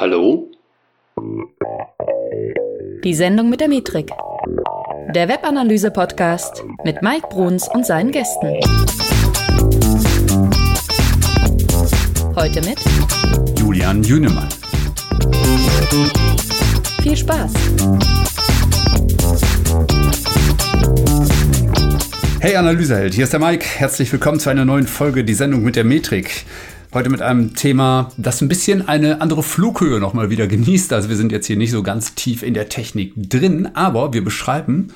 Hallo? Die Sendung mit der Metrik. Der Webanalyse-Podcast mit Mike Bruns und seinen Gästen. Heute mit Julian Jünemann. Viel Spaß! Hey Analyseheld, hier ist der Mike. Herzlich willkommen zu einer neuen Folge, die Sendung mit der Metrik. Heute mit einem Thema, das ein bisschen eine andere Flughöhe nochmal wieder genießt. Also wir sind jetzt hier nicht so ganz tief in der Technik drin, aber wir beschreiben,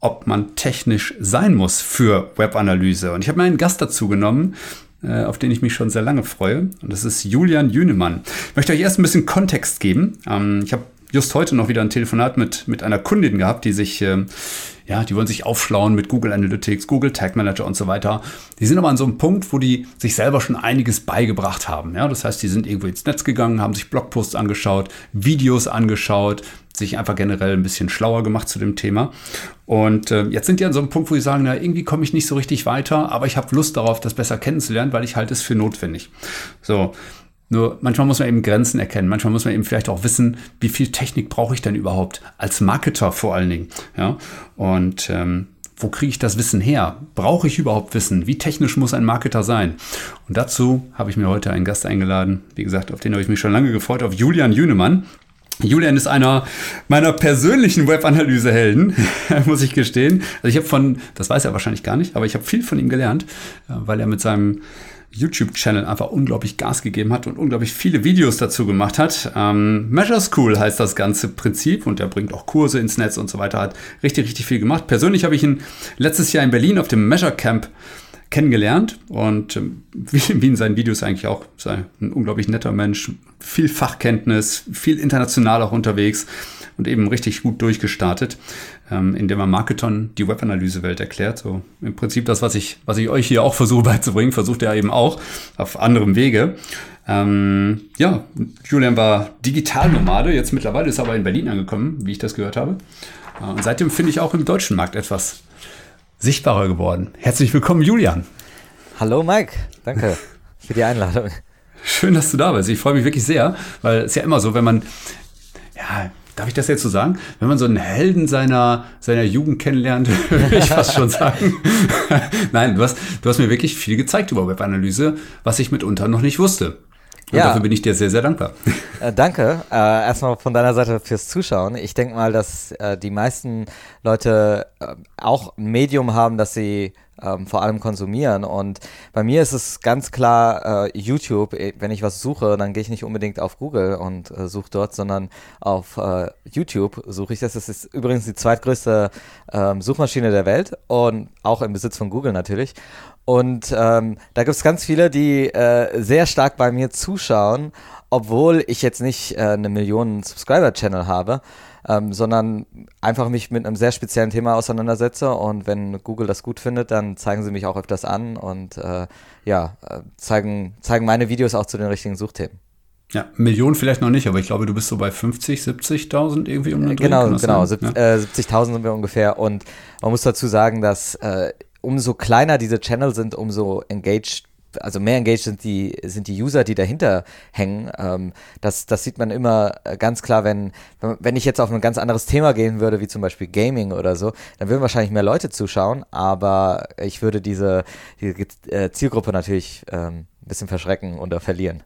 ob man technisch sein muss für Webanalyse. Und ich habe mir einen Gast dazu genommen, äh, auf den ich mich schon sehr lange freue. Und das ist Julian Jünemann. Ich möchte euch erst ein bisschen Kontext geben. Ähm, ich habe just heute noch wieder ein Telefonat mit, mit einer Kundin gehabt, die sich, äh, ja, die wollen sich aufschlauen mit Google Analytics, Google Tag Manager und so weiter. Die sind aber an so einem Punkt, wo die sich selber schon einiges beigebracht haben. Ja, das heißt, die sind irgendwo ins Netz gegangen, haben sich Blogposts angeschaut, Videos angeschaut, sich einfach generell ein bisschen schlauer gemacht zu dem Thema. Und äh, jetzt sind die an so einem Punkt, wo sie sagen, na, irgendwie komme ich nicht so richtig weiter, aber ich habe Lust darauf, das besser kennenzulernen, weil ich halte es für notwendig. So, nur manchmal muss man eben Grenzen erkennen. Manchmal muss man eben vielleicht auch wissen, wie viel Technik brauche ich denn überhaupt als Marketer vor allen Dingen. Ja? Und ähm, wo kriege ich das Wissen her? Brauche ich überhaupt Wissen? Wie technisch muss ein Marketer sein? Und dazu habe ich mir heute einen Gast eingeladen. Wie gesagt, auf den habe ich mich schon lange gefreut, auf Julian Jünemann. Julian ist einer meiner persönlichen Webanalyse-Helden, muss ich gestehen. Also ich habe von, das weiß er wahrscheinlich gar nicht, aber ich habe viel von ihm gelernt, äh, weil er mit seinem YouTube-Channel einfach unglaublich Gas gegeben hat und unglaublich viele Videos dazu gemacht hat. Ähm, Measure School heißt das ganze Prinzip und er bringt auch Kurse ins Netz und so weiter, hat richtig, richtig viel gemacht. Persönlich habe ich ihn letztes Jahr in Berlin auf dem Measure Camp kennengelernt und ähm, wie, wie, in seinen Videos eigentlich auch, ein unglaublich netter Mensch, viel Fachkenntnis, viel international auch unterwegs und eben richtig gut durchgestartet, ähm, indem er Marketon die Webanalyse-Welt erklärt. So im Prinzip das, was ich, was ich euch hier auch versuche beizubringen, versucht er eben auch auf anderem Wege. Ähm, ja, Julian war Digitalnomade, jetzt mittlerweile ist er aber in Berlin angekommen, wie ich das gehört habe. Äh, und seitdem finde ich auch im deutschen Markt etwas sichtbarer geworden. Herzlich willkommen, Julian. Hallo, Mike. Danke für die Einladung. Schön, dass du da bist. Ich freue mich wirklich sehr, weil es ja immer so, wenn man, ja, Darf ich das jetzt so sagen? Wenn man so einen Helden seiner, seiner Jugend kennenlernt, würde ich fast schon sagen. Nein, du hast, du hast mir wirklich viel gezeigt über Webanalyse, was ich mitunter noch nicht wusste. Und ja. dafür bin ich dir sehr, sehr dankbar. Äh, danke. Äh, erstmal von deiner Seite fürs Zuschauen. Ich denke mal, dass äh, die meisten Leute äh, auch ein Medium haben, das sie ähm, vor allem konsumieren. Und bei mir ist es ganz klar äh, YouTube. Äh, wenn ich was suche, dann gehe ich nicht unbedingt auf Google und äh, suche dort, sondern auf äh, YouTube suche ich das. Das ist übrigens die zweitgrößte ähm, Suchmaschine der Welt und auch im Besitz von Google natürlich. Und ähm, da gibt es ganz viele, die äh, sehr stark bei mir zuschauen, obwohl ich jetzt nicht äh, eine Millionen Subscriber-Channel habe ähm, sondern einfach mich mit einem sehr speziellen Thema auseinandersetze und wenn Google das gut findet, dann zeigen sie mich auch öfters an und äh, ja, äh, zeigen, zeigen meine Videos auch zu den richtigen Suchthemen. Ja, Millionen vielleicht noch nicht, aber ich glaube, du bist so bei 50, 70.000 irgendwie um den Dreh. Genau, genau, ja. äh, 70.000 sind wir ungefähr und man muss dazu sagen, dass äh, umso kleiner diese Channel sind, umso engaged also mehr engaged sind die, sind die User, die dahinter hängen. Ähm, das, das sieht man immer äh, ganz klar, wenn, wenn ich jetzt auf ein ganz anderes Thema gehen würde, wie zum Beispiel Gaming oder so, dann würden wahrscheinlich mehr Leute zuschauen, aber ich würde diese, diese äh, Zielgruppe natürlich ähm, ein bisschen verschrecken oder verlieren.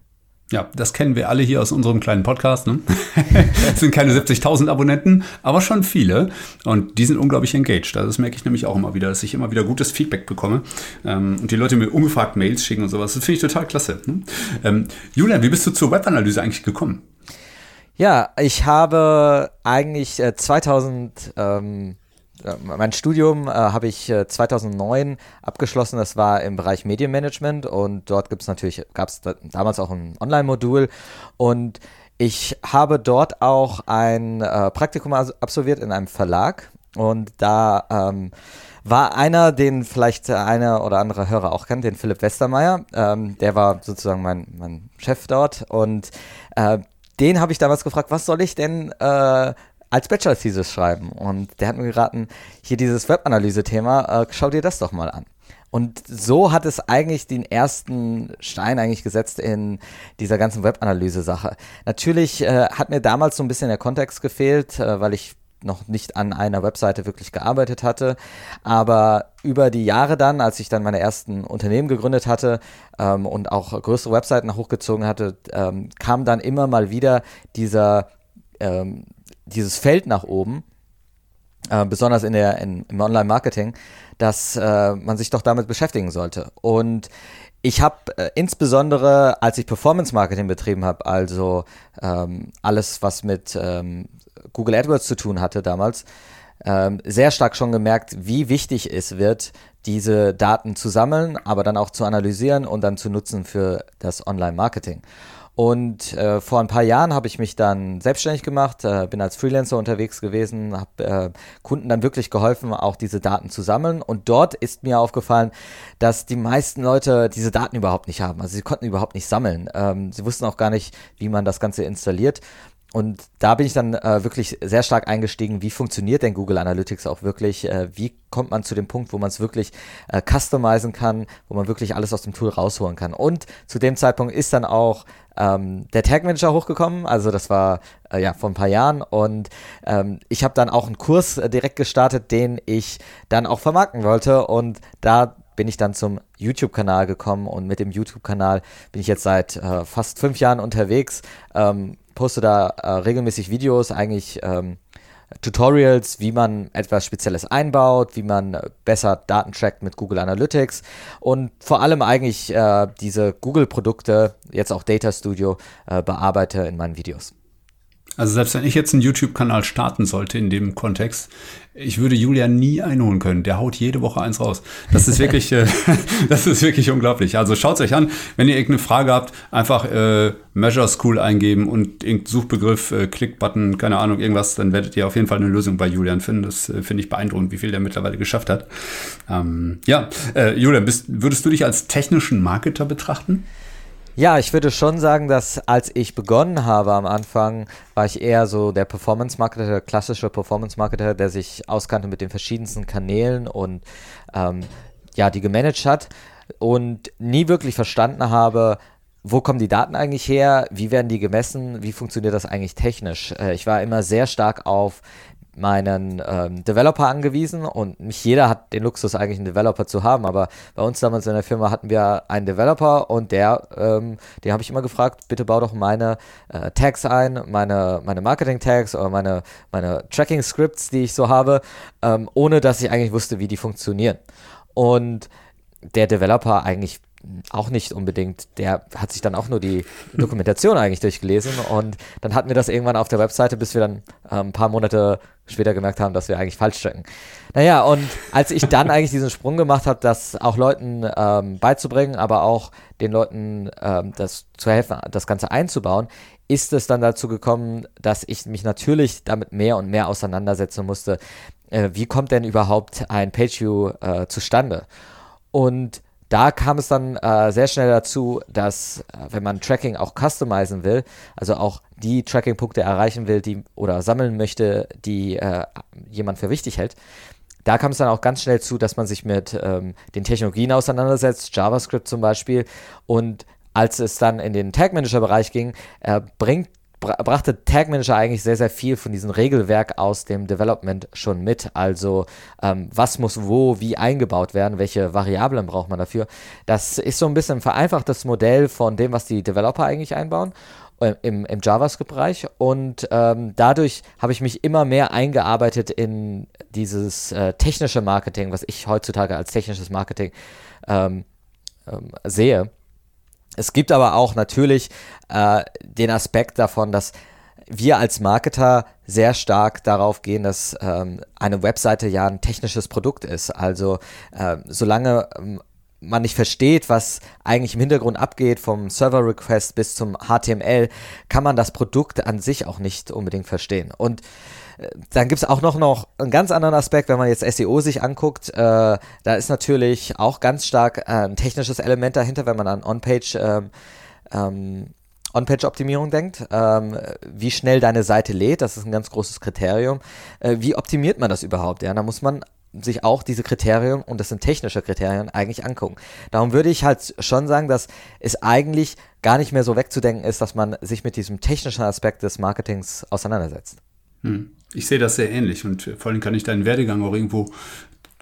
Ja, das kennen wir alle hier aus unserem kleinen Podcast. Ne? es sind keine 70.000 Abonnenten, aber schon viele. Und die sind unglaublich engaged. Also das merke ich nämlich auch immer wieder, dass ich immer wieder gutes Feedback bekomme. Ähm, und die Leute mir ungefragt Mails schicken und sowas. Das finde ich total klasse. Ne? Ähm, Julian, wie bist du zur Webanalyse eigentlich gekommen? Ja, ich habe eigentlich äh, 2000... Ähm mein Studium äh, habe ich äh, 2009 abgeschlossen. Das war im Bereich Medienmanagement und dort gibt es natürlich, gab es da, damals auch ein Online-Modul und ich habe dort auch ein äh, Praktikum absolviert in einem Verlag und da ähm, war einer, den vielleicht einer oder andere Hörer auch kennt, den Philipp Westermeier. Ähm, der war sozusagen mein, mein Chef dort und äh, den habe ich damals gefragt, was soll ich denn äh, als Bachelor-Thesis schreiben. Und der hat mir geraten, hier dieses Webanalyse-Thema, äh, schau dir das doch mal an. Und so hat es eigentlich den ersten Stein eigentlich gesetzt in dieser ganzen Webanalyse-Sache. Natürlich äh, hat mir damals so ein bisschen der Kontext gefehlt, äh, weil ich noch nicht an einer Webseite wirklich gearbeitet hatte. Aber über die Jahre dann, als ich dann meine ersten Unternehmen gegründet hatte ähm, und auch größere Webseiten hochgezogen hatte, ähm, kam dann immer mal wieder dieser, ähm, dieses Feld nach oben, äh, besonders in der, in, im Online-Marketing, dass äh, man sich doch damit beschäftigen sollte. Und ich habe äh, insbesondere, als ich Performance Marketing betrieben habe, also ähm, alles, was mit ähm, Google AdWords zu tun hatte damals, ähm, sehr stark schon gemerkt, wie wichtig es wird, diese Daten zu sammeln, aber dann auch zu analysieren und dann zu nutzen für das Online-Marketing. Und äh, vor ein paar Jahren habe ich mich dann selbstständig gemacht, äh, bin als Freelancer unterwegs gewesen, habe äh, Kunden dann wirklich geholfen, auch diese Daten zu sammeln. Und dort ist mir aufgefallen, dass die meisten Leute diese Daten überhaupt nicht haben. Also sie konnten überhaupt nicht sammeln. Ähm, sie wussten auch gar nicht, wie man das Ganze installiert. Und da bin ich dann äh, wirklich sehr stark eingestiegen, wie funktioniert denn Google Analytics auch wirklich? Äh, wie kommt man zu dem Punkt, wo man es wirklich äh, customizen kann, wo man wirklich alles aus dem Tool rausholen kann? Und zu dem Zeitpunkt ist dann auch ähm, der Tag Manager hochgekommen. Also das war äh, ja vor ein paar Jahren. Und ähm, ich habe dann auch einen Kurs äh, direkt gestartet, den ich dann auch vermarkten wollte. Und da bin ich dann zum YouTube-Kanal gekommen und mit dem YouTube-Kanal bin ich jetzt seit äh, fast fünf Jahren unterwegs. Ähm, poste da äh, regelmäßig Videos, eigentlich ähm, Tutorials, wie man etwas Spezielles einbaut, wie man besser Daten trackt mit Google Analytics und vor allem eigentlich äh, diese Google-Produkte, jetzt auch Data Studio, äh, bearbeite in meinen Videos. Also selbst wenn ich jetzt einen YouTube-Kanal starten sollte in dem Kontext, ich würde Julian nie einholen können. Der haut jede Woche eins raus. Das ist wirklich, äh, das ist wirklich unglaublich. Also schaut euch an, wenn ihr irgendeine Frage habt, einfach äh, Measure School eingeben und irgendein Suchbegriff, äh, Klickbutton, keine Ahnung, irgendwas, dann werdet ihr auf jeden Fall eine Lösung bei Julian finden. Das äh, finde ich beeindruckend, wie viel der mittlerweile geschafft hat. Ähm, ja, äh, Julian, bist, würdest du dich als technischen Marketer betrachten? Ja, ich würde schon sagen, dass als ich begonnen habe am Anfang, war ich eher so der Performance-Marketer, der klassische Performance-Marketer, der sich auskannte mit den verschiedensten Kanälen und ähm, ja, die gemanagt hat und nie wirklich verstanden habe, wo kommen die Daten eigentlich her? Wie werden die gemessen? Wie funktioniert das eigentlich technisch? Äh, ich war immer sehr stark auf meinen ähm, Developer angewiesen und nicht jeder hat den Luxus eigentlich einen Developer zu haben, aber bei uns damals in der Firma hatten wir einen Developer und der, ähm, den habe ich immer gefragt, bitte bau doch meine äh, Tags ein, meine, meine Marketing-Tags oder meine, meine Tracking-Scripts, die ich so habe, ähm, ohne dass ich eigentlich wusste, wie die funktionieren. Und der Developer eigentlich auch nicht unbedingt. Der hat sich dann auch nur die Dokumentation eigentlich durchgelesen und dann hatten wir das irgendwann auf der Webseite, bis wir dann äh, ein paar Monate später gemerkt haben, dass wir eigentlich falsch checken. Naja, und als ich dann eigentlich diesen Sprung gemacht habe, das auch Leuten ähm, beizubringen, aber auch den Leuten ähm, das zu helfen, das Ganze einzubauen, ist es dann dazu gekommen, dass ich mich natürlich damit mehr und mehr auseinandersetzen musste. Äh, wie kommt denn überhaupt ein Pageview äh, zustande? Und da kam es dann äh, sehr schnell dazu, dass äh, wenn man Tracking auch customizen will, also auch die Tracking-Punkte erreichen will, die oder sammeln möchte, die äh, jemand für wichtig hält, da kam es dann auch ganz schnell zu, dass man sich mit ähm, den Technologien auseinandersetzt, JavaScript zum Beispiel. Und als es dann in den Tag Manager-Bereich ging, bringt brachte Tag Manager eigentlich sehr, sehr viel von diesem Regelwerk aus dem Development schon mit. Also ähm, was muss wo, wie eingebaut werden, welche Variablen braucht man dafür. Das ist so ein bisschen ein vereinfachtes Modell von dem, was die Developer eigentlich einbauen äh, im, im JavaScript-Bereich. Und ähm, dadurch habe ich mich immer mehr eingearbeitet in dieses äh, technische Marketing, was ich heutzutage als technisches Marketing ähm, ähm, sehe. Es gibt aber auch natürlich äh, den Aspekt davon, dass wir als Marketer sehr stark darauf gehen, dass ähm, eine Webseite ja ein technisches Produkt ist. Also äh, solange ähm, man nicht versteht, was eigentlich im Hintergrund abgeht, vom Server-Request bis zum HTML, kann man das Produkt an sich auch nicht unbedingt verstehen. Und dann gibt es auch noch, noch einen ganz anderen Aspekt, wenn man jetzt SEO sich anguckt. Äh, da ist natürlich auch ganz stark äh, ein technisches Element dahinter, wenn man an On-Page ähm, ähm, On-Page-Optimierung denkt, ähm, wie schnell deine Seite lädt, das ist ein ganz großes Kriterium. Äh, wie optimiert man das überhaupt? Ja, da muss man sich auch diese Kriterien, und das sind technische Kriterien, eigentlich angucken. Darum würde ich halt schon sagen, dass es eigentlich gar nicht mehr so wegzudenken ist, dass man sich mit diesem technischen Aspekt des Marketings auseinandersetzt. Hm. Ich sehe das sehr ähnlich und vor allem kann ich deinen Werdegang auch irgendwo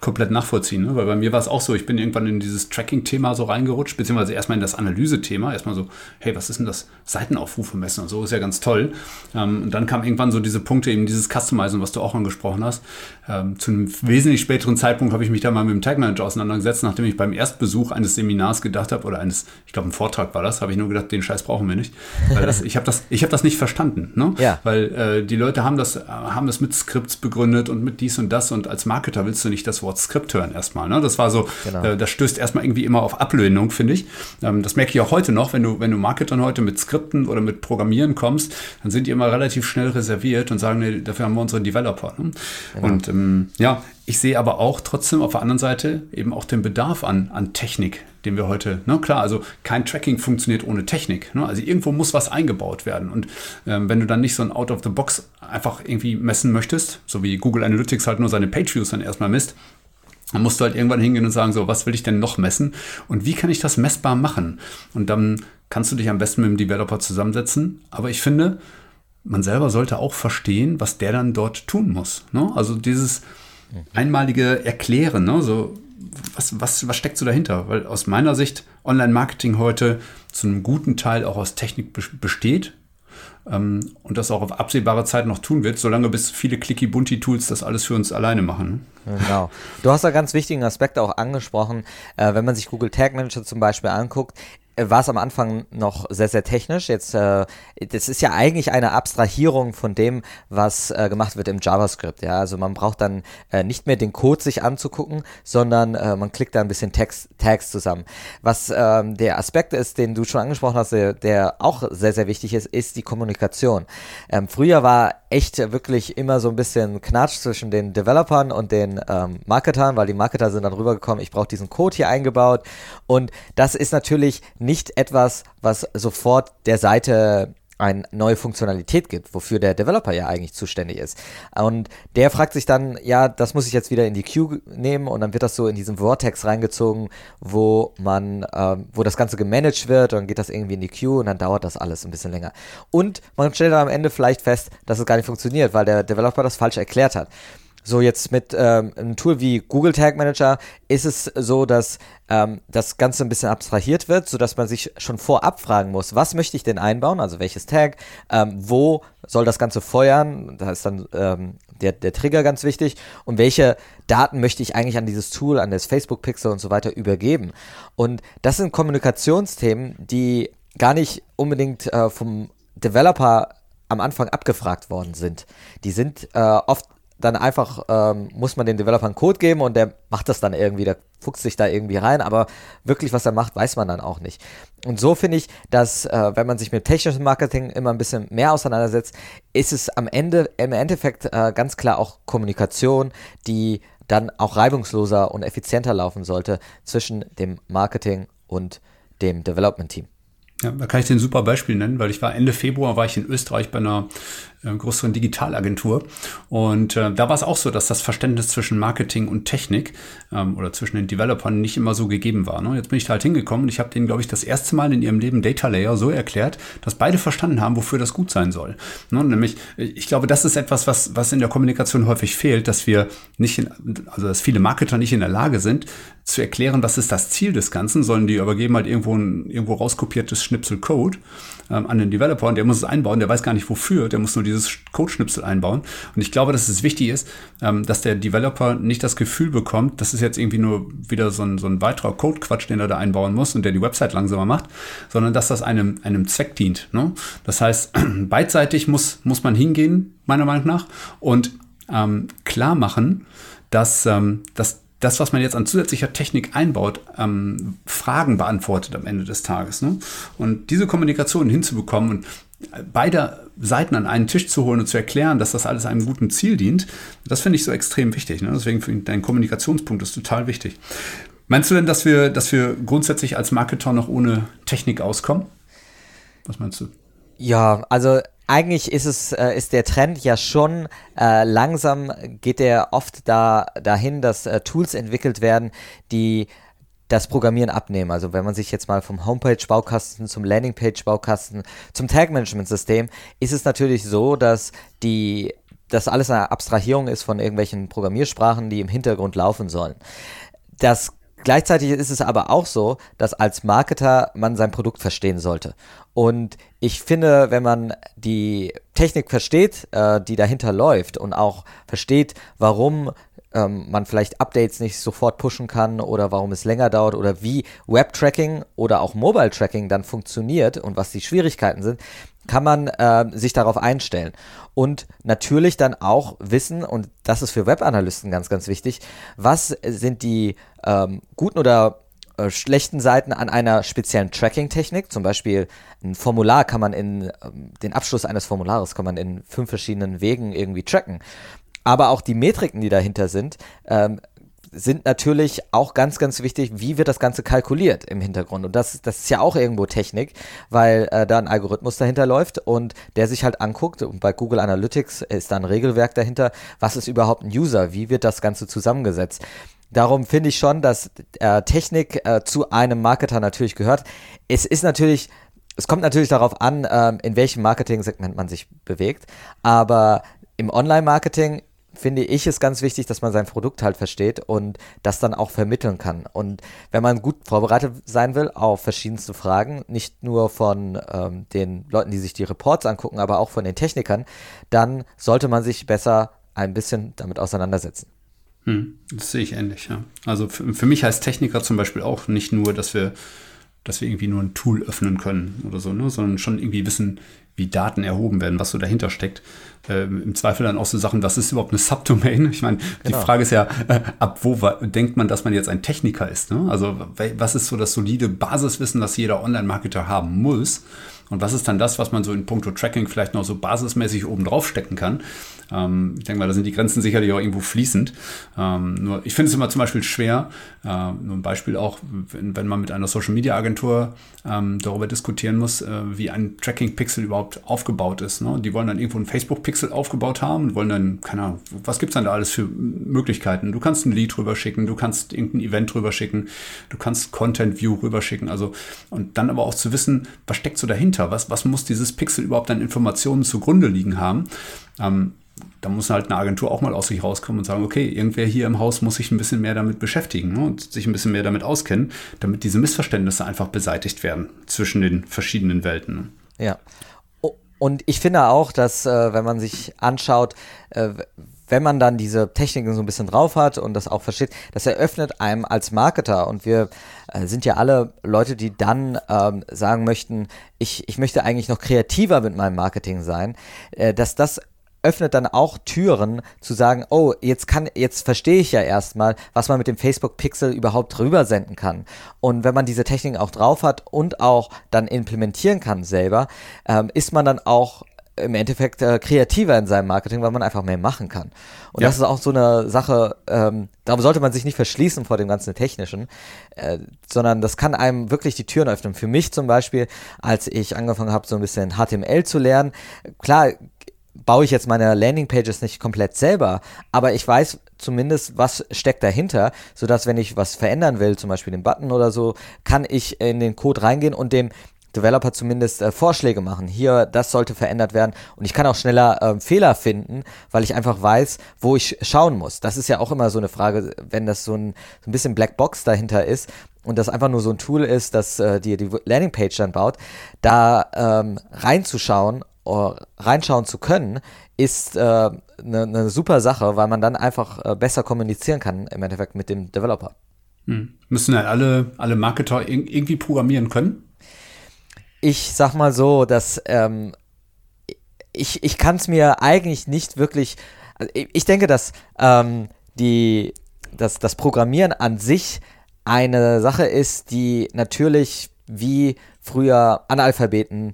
komplett nachvollziehen, ne? weil bei mir war es auch so, ich bin irgendwann in dieses Tracking-Thema so reingerutscht, beziehungsweise erstmal in das Analyse-Thema, erstmal so, hey, was ist denn das Seitenaufrufe messen und so, ist ja ganz toll. Ähm, und dann kam irgendwann so diese Punkte, eben dieses Customizen, was du auch angesprochen hast. Ähm, zu einem wesentlich späteren Zeitpunkt habe ich mich da mal mit dem Tag Manager auseinandergesetzt, nachdem ich beim Erstbesuch eines Seminars gedacht habe, oder eines, ich glaube, ein Vortrag war das, habe ich nur gedacht, den Scheiß brauchen wir nicht. Weil das, ich habe das, hab das nicht verstanden, ne? Ja. Weil äh, die Leute haben das, haben das mit Skripts begründet und mit dies und das und als Marketer willst du nicht das Wort Skript hören erstmal. Ne? Das war so, genau. äh, das stößt erstmal irgendwie immer auf Ablehnung, finde ich. Ähm, das merke ich auch heute noch, wenn du, wenn du Marketern heute mit Skripten oder mit Programmieren kommst, dann sind die immer relativ schnell reserviert und sagen, nee, dafür haben wir unsere Developer. Ne? Genau. Und ähm, ja, ich sehe aber auch trotzdem auf der anderen Seite eben auch den Bedarf an, an Technik, den wir heute, ne, klar, also kein Tracking funktioniert ohne Technik. Ne? Also irgendwo muss was eingebaut werden. Und ähm, wenn du dann nicht so ein Out of the Box einfach irgendwie messen möchtest, so wie Google Analytics halt nur seine Page-Views dann erstmal misst, dann musst du halt irgendwann hingehen und sagen, so, was will ich denn noch messen und wie kann ich das messbar machen? Und dann kannst du dich am besten mit dem Developer zusammensetzen. Aber ich finde, man selber sollte auch verstehen, was der dann dort tun muss. Ne? Also dieses einmalige Erklären, ne? so, was, was, was steckt so dahinter? Weil aus meiner Sicht Online-Marketing heute zu einem guten Teil auch aus Technik besteht ähm, und das auch auf absehbare Zeit noch tun wird, solange bis viele Clicky-Bunty-Tools das alles für uns alleine machen. Genau. Du hast da ganz wichtigen Aspekt auch angesprochen. Äh, wenn man sich Google Tag Manager zum Beispiel anguckt, war es am Anfang noch sehr, sehr technisch. Jetzt, äh, das ist ja eigentlich eine Abstrahierung von dem, was äh, gemacht wird im JavaScript. Ja, also man braucht dann äh, nicht mehr den Code sich anzugucken, sondern äh, man klickt da ein bisschen Text, Tags zusammen. Was ähm, der Aspekt ist, den du schon angesprochen hast, der, der, auch sehr, sehr wichtig ist, ist die Kommunikation. Ähm, früher war echt wirklich immer so ein bisschen Knatsch zwischen den Developern und den ähm, Marketern, weil die Marketer sind dann rübergekommen, ich brauche diesen Code hier eingebaut. Und das ist natürlich nicht etwas, was sofort der Seite eine neue Funktionalität gibt, wofür der Developer ja eigentlich zuständig ist. Und der fragt sich dann, ja, das muss ich jetzt wieder in die Queue nehmen und dann wird das so in diesen Vortex reingezogen, wo man, ähm, wo das Ganze gemanagt wird und dann geht das irgendwie in die Queue und dann dauert das alles ein bisschen länger. Und man stellt dann am Ende vielleicht fest, dass es gar nicht funktioniert, weil der Developer das falsch erklärt hat. So, jetzt mit ähm, einem Tool wie Google Tag Manager ist es so, dass ähm, das Ganze ein bisschen abstrahiert wird, sodass man sich schon vorab fragen muss, was möchte ich denn einbauen, also welches Tag, ähm, wo soll das Ganze feuern, da ist dann ähm, der, der Trigger ganz wichtig und welche Daten möchte ich eigentlich an dieses Tool, an das Facebook Pixel und so weiter übergeben. Und das sind Kommunikationsthemen, die gar nicht unbedingt äh, vom Developer am Anfang abgefragt worden sind. Die sind äh, oft dann einfach ähm, muss man den Developer einen Code geben und der macht das dann irgendwie, der fuchst sich da irgendwie rein, aber wirklich, was er macht, weiß man dann auch nicht. Und so finde ich, dass äh, wenn man sich mit technischem Marketing immer ein bisschen mehr auseinandersetzt, ist es am Ende, im Endeffekt äh, ganz klar auch Kommunikation, die dann auch reibungsloser und effizienter laufen sollte zwischen dem Marketing und dem Development-Team. Ja, da kann ich dir ein super Beispiel nennen, weil ich war Ende Februar war ich in Österreich bei einer äh, größeren Digitalagentur und äh, da war es auch so, dass das Verständnis zwischen Marketing und Technik ähm, oder zwischen den Developern nicht immer so gegeben war. Ne? Jetzt bin ich da halt hingekommen und ich habe denen, glaube ich, das erste Mal in ihrem Leben Data Layer so erklärt, dass beide verstanden haben, wofür das gut sein soll. Ne? Nämlich, ich glaube, das ist etwas, was, was in der Kommunikation häufig fehlt, dass wir nicht, in, also dass viele Marketer nicht in der Lage sind, zu erklären, was ist das Ziel des Ganzen, sondern die übergeben halt irgendwo ein irgendwo rauskopiertes Schnipsel Code ähm, an den Developer und der muss es einbauen, der weiß gar nicht wofür, der muss nur dieses Code-Schnipsel einbauen. Und ich glaube, dass es wichtig ist, ähm, dass der Developer nicht das Gefühl bekommt, das ist jetzt irgendwie nur wieder so ein, so ein weiterer Code-Quatsch, den er da einbauen muss und der die Website langsamer macht, sondern dass das einem, einem Zweck dient. Ne? Das heißt, beidseitig muss, muss man hingehen, meiner Meinung nach, und ähm, klar machen, dass, ähm, dass das, was man jetzt an zusätzlicher Technik einbaut, ähm, Fragen beantwortet am Ende des Tages. Ne? Und diese Kommunikation hinzubekommen und beide Seiten an einen Tisch zu holen und zu erklären, dass das alles einem guten Ziel dient, das finde ich so extrem wichtig. Ne? Deswegen finde ich, dein Kommunikationspunkt ist total wichtig. Meinst du denn, dass wir, dass wir grundsätzlich als Marketer noch ohne Technik auskommen? Was meinst du? Ja, also eigentlich ist es, äh, ist der Trend ja schon äh, langsam geht der oft da dahin, dass äh, Tools entwickelt werden, die das Programmieren abnehmen. Also wenn man sich jetzt mal vom Homepage-Baukasten zum Landingpage-Baukasten zum Tag-Management-System, ist es natürlich so, dass die das alles eine Abstrahierung ist von irgendwelchen Programmiersprachen, die im Hintergrund laufen sollen. Das Gleichzeitig ist es aber auch so, dass als Marketer man sein Produkt verstehen sollte. Und ich finde, wenn man die Technik versteht, äh, die dahinter läuft und auch versteht, warum ähm, man vielleicht Updates nicht sofort pushen kann oder warum es länger dauert oder wie Web-Tracking oder auch Mobile-Tracking dann funktioniert und was die Schwierigkeiten sind, kann man äh, sich darauf einstellen. Und natürlich dann auch wissen, und das ist für Webanalysten ganz, ganz wichtig, was sind die ähm, guten oder äh, schlechten Seiten an einer speziellen Tracking-Technik. Zum Beispiel ein Formular kann man in, ähm, den Abschluss eines Formulares kann man in fünf verschiedenen Wegen irgendwie tracken. Aber auch die Metriken, die dahinter sind, ähm, sind natürlich auch ganz, ganz wichtig, wie wird das Ganze kalkuliert im Hintergrund. Und das, das ist ja auch irgendwo Technik, weil äh, da ein Algorithmus dahinter läuft und der sich halt anguckt, und bei Google Analytics ist da ein Regelwerk dahinter, was ist überhaupt ein User, wie wird das Ganze zusammengesetzt. Darum finde ich schon, dass äh, Technik äh, zu einem Marketer natürlich gehört. Es ist natürlich es kommt natürlich darauf an, ähm, in welchem Marketing-Segment man sich bewegt. Aber im Online-Marketing finde ich es ganz wichtig, dass man sein Produkt halt versteht und das dann auch vermitteln kann. Und wenn man gut vorbereitet sein will auf verschiedenste Fragen, nicht nur von ähm, den Leuten, die sich die Reports angucken, aber auch von den Technikern, dann sollte man sich besser ein bisschen damit auseinandersetzen. Hm, das sehe ich ähnlich, ja. Also für, für mich heißt Techniker zum Beispiel auch nicht nur, dass wir dass wir irgendwie nur ein Tool öffnen können oder so, ne? sondern schon irgendwie wissen, wie Daten erhoben werden, was so dahinter steckt. Ähm, Im Zweifel dann auch so Sachen, was ist überhaupt eine Subdomain? Ich meine, genau. die Frage ist ja, äh, ab wo denkt man, dass man jetzt ein Techniker ist? Ne? Also was ist so das solide Basiswissen, das jeder Online-Marketer haben muss? Und was ist dann das, was man so in puncto Tracking vielleicht noch so basismäßig oben drauf stecken kann? Ähm, ich denke mal, da sind die Grenzen sicherlich auch irgendwo fließend. Ähm, nur ich finde es immer zum Beispiel schwer, äh, nur ein Beispiel auch, wenn, wenn man mit einer Social Media Agentur ähm, darüber diskutieren muss, äh, wie ein Tracking-Pixel überhaupt aufgebaut ist. Ne? Die wollen dann irgendwo ein Facebook-Pixel aufgebaut haben und wollen dann, keine Ahnung, was gibt es dann da alles für Möglichkeiten? Du kannst ein Lead rüberschicken, du kannst irgendein Event rüberschicken, du kannst Content View rüberschicken, also und dann aber auch zu wissen, was steckt so dahinter? dahinter? Was, was muss dieses Pixel überhaupt an Informationen zugrunde liegen haben? Ähm, da muss halt eine Agentur auch mal aus sich rauskommen und sagen, okay, irgendwer hier im Haus muss sich ein bisschen mehr damit beschäftigen ne, und sich ein bisschen mehr damit auskennen, damit diese Missverständnisse einfach beseitigt werden zwischen den verschiedenen Welten. Ne? Ja. Und ich finde auch, dass, äh, wenn man sich anschaut, äh, wenn man dann diese Techniken so ein bisschen drauf hat und das auch versteht, das eröffnet einem als Marketer und wir äh, sind ja alle Leute, die dann ähm, sagen möchten, ich, ich möchte eigentlich noch kreativer mit meinem Marketing sein, äh, dass das öffnet dann auch Türen zu sagen, oh, jetzt kann, jetzt verstehe ich ja erstmal, was man mit dem Facebook Pixel überhaupt drüber senden kann. Und wenn man diese Techniken auch drauf hat und auch dann implementieren kann selber, ähm, ist man dann auch im Endeffekt äh, kreativer in seinem Marketing, weil man einfach mehr machen kann. Und ja. das ist auch so eine Sache, ähm, darum sollte man sich nicht verschließen vor dem ganzen Technischen, äh, sondern das kann einem wirklich die Türen öffnen. Für mich zum Beispiel, als ich angefangen habe, so ein bisschen HTML zu lernen, klar baue ich jetzt meine Landingpages nicht komplett selber, aber ich weiß zumindest, was steckt dahinter, sodass wenn ich was verändern will, zum Beispiel den Button oder so, kann ich in den Code reingehen und dem Developer zumindest äh, Vorschläge machen. Hier, das sollte verändert werden. Und ich kann auch schneller äh, Fehler finden, weil ich einfach weiß, wo ich schauen muss. Das ist ja auch immer so eine Frage, wenn das so ein, so ein bisschen Blackbox dahinter ist und das einfach nur so ein Tool ist, das äh, dir die Landingpage dann baut, da ähm, reinzuschauen, reinschauen zu können, ist eine äh, ne, ne super Sache, weil man dann einfach äh, besser kommunizieren kann im Endeffekt mit dem Developer. Hm. Müssen halt alle, alle Marketer irgendwie programmieren können? ich sag mal so, dass ähm, ich, ich kann es mir eigentlich nicht wirklich. Also ich, ich denke, dass ähm, die, dass das Programmieren an sich eine Sache ist, die natürlich wie früher Analphabeten äh,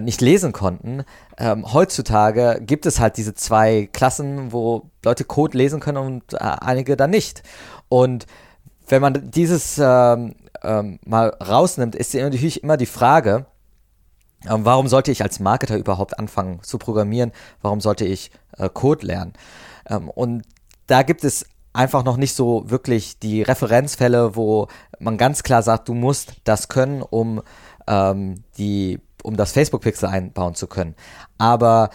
nicht lesen konnten. Ähm, heutzutage gibt es halt diese zwei Klassen, wo Leute Code lesen können und äh, einige dann nicht. Und wenn man dieses ähm, ähm, mal rausnimmt, ist natürlich immer die Frage, Ähm, warum sollte ich als Marketer überhaupt anfangen zu programmieren? Warum sollte ich äh, Code lernen? Ähm, und da gibt es einfach noch nicht so wirklich die Referenzfälle, wo man ganz klar sagt, du musst das können, um ähm, die, um das Facebook-Pixel einbauen zu können. Aber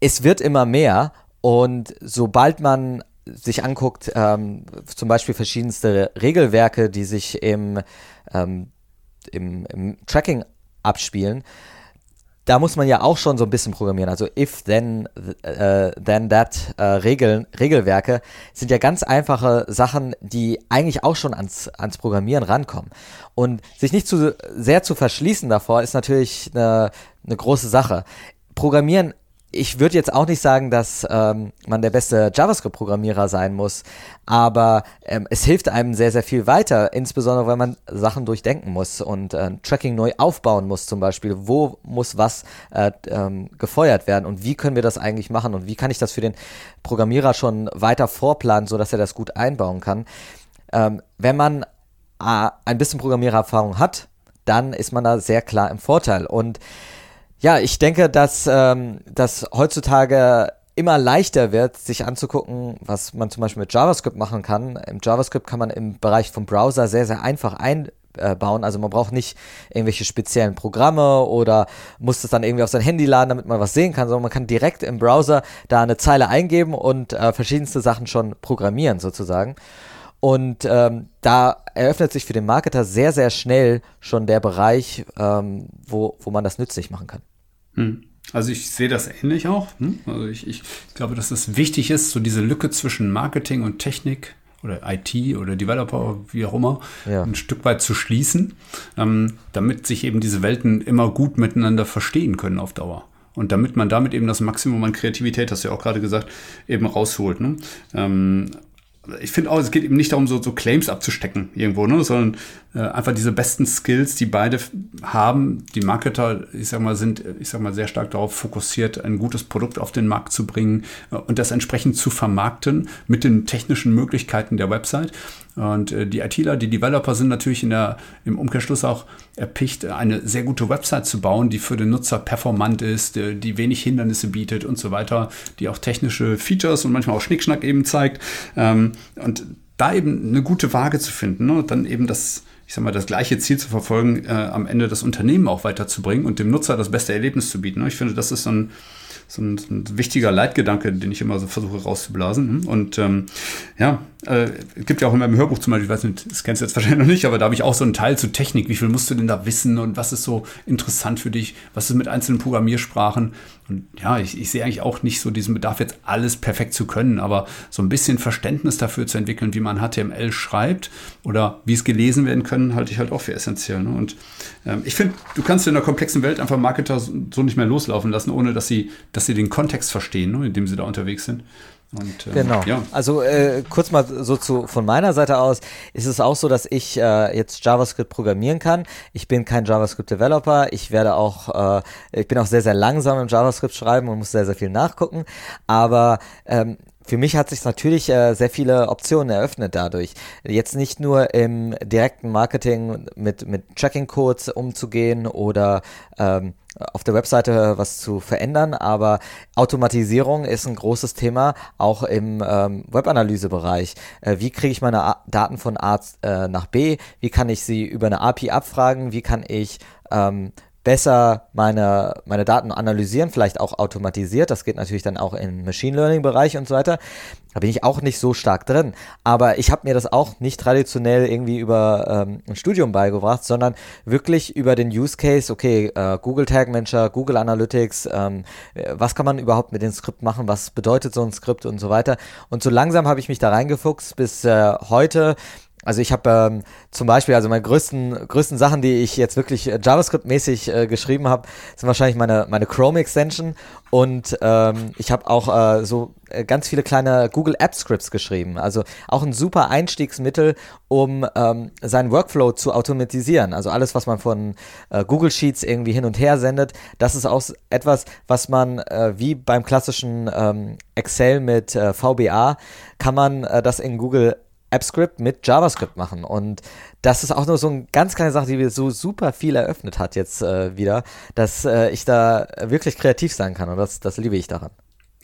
es wird immer mehr und sobald man sich anguckt, ähm, zum Beispiel verschiedenste Regelwerke, die sich im, ähm, im, im Tracking abspielen, da muss man ja auch schon so ein bisschen programmieren. Also if, then, uh, then that uh, Regeln, Regelwerke sind ja ganz einfache Sachen, die eigentlich auch schon ans, ans Programmieren rankommen. Und sich nicht zu sehr zu verschließen davor, ist natürlich eine, eine große Sache. Programmieren ich würde jetzt auch nicht sagen, dass ähm, man der beste JavaScript-Programmierer sein muss, aber ähm, es hilft einem sehr, sehr viel weiter, insbesondere wenn man Sachen durchdenken muss und äh, Tracking neu aufbauen muss zum Beispiel. Wo muss was äh, ähm, gefeuert werden und wie können wir das eigentlich machen und wie kann ich das für den Programmierer schon weiter vorplanen, sodass er das gut einbauen kann. Ähm, wenn man äh, ein bisschen Programmiererfahrung hat, dann ist man da sehr klar im Vorteil und ja, ich denke, dass ähm, das heutzutage immer leichter wird, sich anzugucken, was man zum Beispiel mit JavaScript machen kann. Im JavaScript kann man im Bereich vom Browser sehr, sehr einfach einbauen. Also man braucht nicht irgendwelche speziellen Programme oder muss das dann irgendwie auf sein Handy laden, damit man was sehen kann, sondern man kann direkt im Browser da eine Zeile eingeben und äh, verschiedenste Sachen schon programmieren sozusagen. Und ähm, da eröffnet sich für den Marketer sehr, sehr schnell schon der Bereich, ähm, wo, wo man das nützlich machen kann. Hm. Also ich sehe das ähnlich auch. Hm? Also ich, ich glaube, dass es wichtig ist, so diese Lücke zwischen Marketing und Technik oder IT oder Developer, wie auch immer, ja. ein Stück weit zu schließen, ähm, damit sich eben diese Welten immer gut miteinander verstehen können auf Dauer. Und damit man damit eben das Maximum an Kreativität, hast du ja auch gerade gesagt, eben rausholt. Ne? Ähm, ich finde auch, es geht eben nicht darum, so, so Claims abzustecken irgendwo, ne? sondern äh, einfach diese besten Skills, die beide haben. Die Marketer, ich sag mal, sind, ich sag mal, sehr stark darauf fokussiert, ein gutes Produkt auf den Markt zu bringen äh, und das entsprechend zu vermarkten mit den technischen Möglichkeiten der Website. Und äh, die ITler, die Developer sind natürlich in der, im Umkehrschluss auch erpicht, eine sehr gute Website zu bauen, die für den Nutzer performant ist, die, die wenig Hindernisse bietet und so weiter, die auch technische Features und manchmal auch Schnickschnack eben zeigt. Ähm, und da eben eine gute Waage zu finden ne? und dann eben das, ich sag mal, das gleiche Ziel zu verfolgen, äh, am Ende das Unternehmen auch weiterzubringen und dem Nutzer das beste Erlebnis zu bieten. Ne? Ich finde, das ist so ein, so ein, ein wichtiger Leitgedanke, den ich immer so versuche rauszublasen. Und ähm, ja, äh, gibt ja auch in meinem Hörbuch zum Beispiel, ich weiß nicht, das kennst du jetzt wahrscheinlich noch nicht, aber da habe ich auch so einen Teil zu Technik. Wie viel musst du denn da wissen und was ist so interessant für dich? Was ist mit einzelnen Programmiersprachen? Und ja, ich, ich sehe eigentlich auch nicht so diesen Bedarf, jetzt alles perfekt zu können, aber so ein bisschen Verständnis dafür zu entwickeln, wie man HTML schreibt oder wie es gelesen werden können, halte ich halt auch für essentiell. Ne? Und ähm, ich finde, du kannst in einer komplexen Welt einfach Marketer so nicht mehr loslaufen lassen, ohne dass sie, dass sie den Kontext verstehen, ne, in dem sie da unterwegs sind. Und, äh, genau. Ja. Also äh, kurz mal so zu von meiner Seite aus ist es auch so, dass ich äh, jetzt JavaScript programmieren kann. Ich bin kein JavaScript Developer. Ich werde auch, äh, ich bin auch sehr sehr langsam im JavaScript schreiben und muss sehr sehr viel nachgucken. Aber ähm, für mich hat sich natürlich äh, sehr viele Optionen eröffnet dadurch. Jetzt nicht nur im direkten Marketing mit, mit Tracking-Codes umzugehen oder ähm, auf der Webseite was zu verändern, aber Automatisierung ist ein großes Thema, auch im ähm, Webanalysebereich. Äh, wie kriege ich meine A Daten von A äh, nach B? Wie kann ich sie über eine API abfragen? Wie kann ich ähm, besser meine, meine Daten analysieren, vielleicht auch automatisiert. Das geht natürlich dann auch im Machine Learning Bereich und so weiter. Da bin ich auch nicht so stark drin. Aber ich habe mir das auch nicht traditionell irgendwie über ähm, ein Studium beigebracht, sondern wirklich über den Use Case, okay, äh, Google Tag Manager, Google Analytics, ähm, was kann man überhaupt mit dem Skript machen, was bedeutet so ein Skript und so weiter. Und so langsam habe ich mich da reingefuchst bis äh, heute also ich habe ähm, zum Beispiel, also meine größten, größten Sachen, die ich jetzt wirklich äh, JavaScript-mäßig äh, geschrieben habe, sind wahrscheinlich meine, meine Chrome-Extension und ähm, ich habe auch äh, so äh, ganz viele kleine Google App-Scripts geschrieben. Also auch ein super Einstiegsmittel, um ähm, seinen Workflow zu automatisieren. Also alles, was man von äh, Google Sheets irgendwie hin und her sendet, das ist auch etwas, was man äh, wie beim klassischen ähm, Excel mit VBA, kann man das in Google AppScript mit JavaScript machen. Und das ist auch nur so eine ganz kleine Sache, die mir so super viel eröffnet hat jetzt äh, wieder, dass äh, ich da wirklich kreativ sein kann. Und das, das liebe ich daran.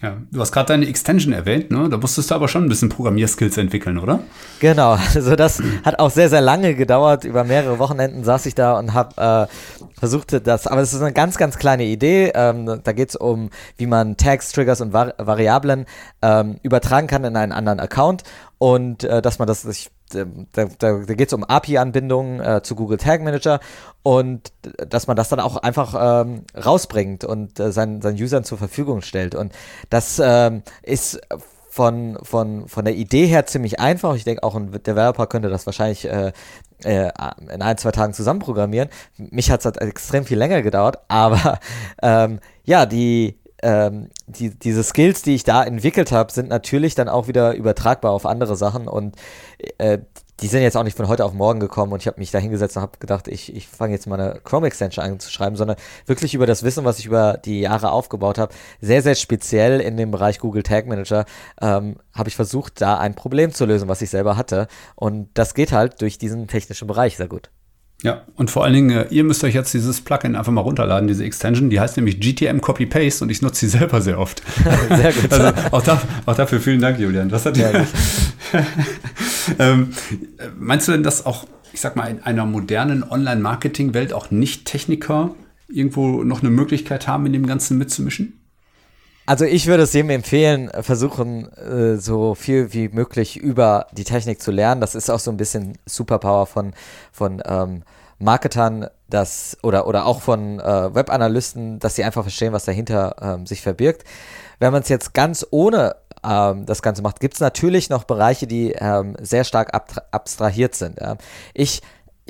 Ja, du hast gerade deine Extension erwähnt, ne? Da musstest du aber schon ein bisschen Programmierskills entwickeln, oder? Genau, also das hat auch sehr, sehr lange gedauert. Über mehrere Wochenenden saß ich da und habe äh, versucht, das, aber es ist eine ganz, ganz kleine Idee. Ähm, da geht es um, wie man Tags, Triggers und Vari Variablen ähm, übertragen kann in einen anderen Account und äh, dass man das sich da, da, da geht es um API-Anbindungen äh, zu Google Tag Manager und dass man das dann auch einfach ähm, rausbringt und äh, seinen, seinen Usern zur Verfügung stellt. Und das ähm, ist von, von, von der Idee her ziemlich einfach. Ich denke, auch ein Developer könnte das wahrscheinlich äh, äh, in ein, zwei Tagen zusammen programmieren. Mich hat es halt extrem viel länger gedauert, aber ähm, ja, die, ähm, die, diese Skills, die ich da entwickelt habe, sind natürlich dann auch wieder übertragbar auf andere Sachen und äh, die sind jetzt auch nicht von heute auf morgen gekommen und ich habe mich da hingesetzt und habe gedacht, ich, ich fange jetzt mal eine Chrome-Extension an zu schreiben, sondern wirklich über das Wissen, was ich über die Jahre aufgebaut habe, sehr, sehr speziell in dem Bereich Google Tag Manager, ähm, habe ich versucht, da ein Problem zu lösen, was ich selber hatte. Und das geht halt durch diesen technischen Bereich sehr gut. Ja, und vor allen Dingen, äh, ihr müsst euch jetzt dieses Plugin einfach mal runterladen, diese Extension, die heißt nämlich GTM Copy Paste und ich nutze sie selber sehr oft. sehr gut. Also auch, da, auch dafür vielen Dank, Julian. Das hat ja, ähm, meinst du denn, dass auch, ich sag mal, in einer modernen Online-Marketing-Welt auch Nicht-Techniker irgendwo noch eine Möglichkeit haben, in dem Ganzen mitzumischen? Also ich würde es jedem empfehlen, versuchen, äh, so viel wie möglich über die Technik zu lernen. Das ist auch so ein bisschen Superpower von, von ähm, Marketern, das, oder, oder auch von äh, Webanalysten, dass sie einfach verstehen, was dahinter ähm, sich verbirgt. Wenn man es jetzt ganz ohne ähm, das Ganze macht, gibt es natürlich noch Bereiche, die ähm, sehr stark abstrahiert sind. Ja. Ich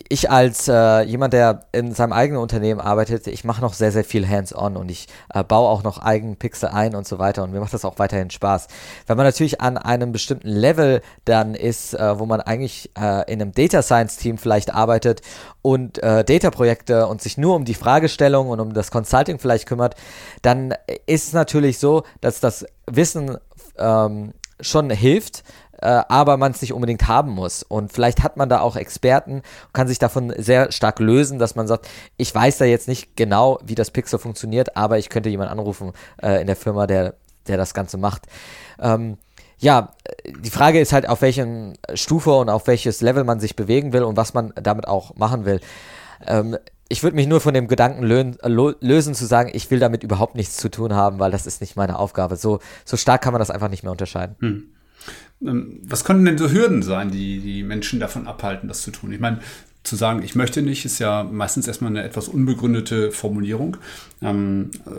ich als äh, jemand, der in seinem eigenen Unternehmen arbeitet, ich mache noch sehr, sehr viel hands-on und ich äh, baue auch noch eigenen Pixel ein und so weiter und mir macht das auch weiterhin Spaß. Wenn man natürlich an einem bestimmten Level dann ist, äh, wo man eigentlich äh, in einem Data Science Team vielleicht arbeitet und äh, Data-Projekte und sich nur um die Fragestellung und um das Consulting vielleicht kümmert, dann ist es natürlich so, dass das Wissen ähm, schon hilft, aber man es nicht unbedingt haben muss. Und vielleicht hat man da auch Experten, kann sich davon sehr stark lösen, dass man sagt, ich weiß da jetzt nicht genau, wie das Pixel funktioniert, aber ich könnte jemanden anrufen äh, in der Firma, der, der das Ganze macht. Ähm, ja, die Frage ist halt, auf welchen Stufe und auf welches Level man sich bewegen will und was man damit auch machen will. Ähm, ich würde mich nur von dem Gedanken lösen, zu sagen, ich will damit überhaupt nichts zu tun haben, weil das ist nicht meine Aufgabe. So, so stark kann man das einfach nicht mehr unterscheiden. Hm. Ähm, was könnten denn so Hürden sein, die die Menschen davon abhalten, das zu tun? Ich meine, zu sagen, ich möchte nicht, ist ja meistens erstmal eine etwas unbegründete Formulierung. Ähm, äh,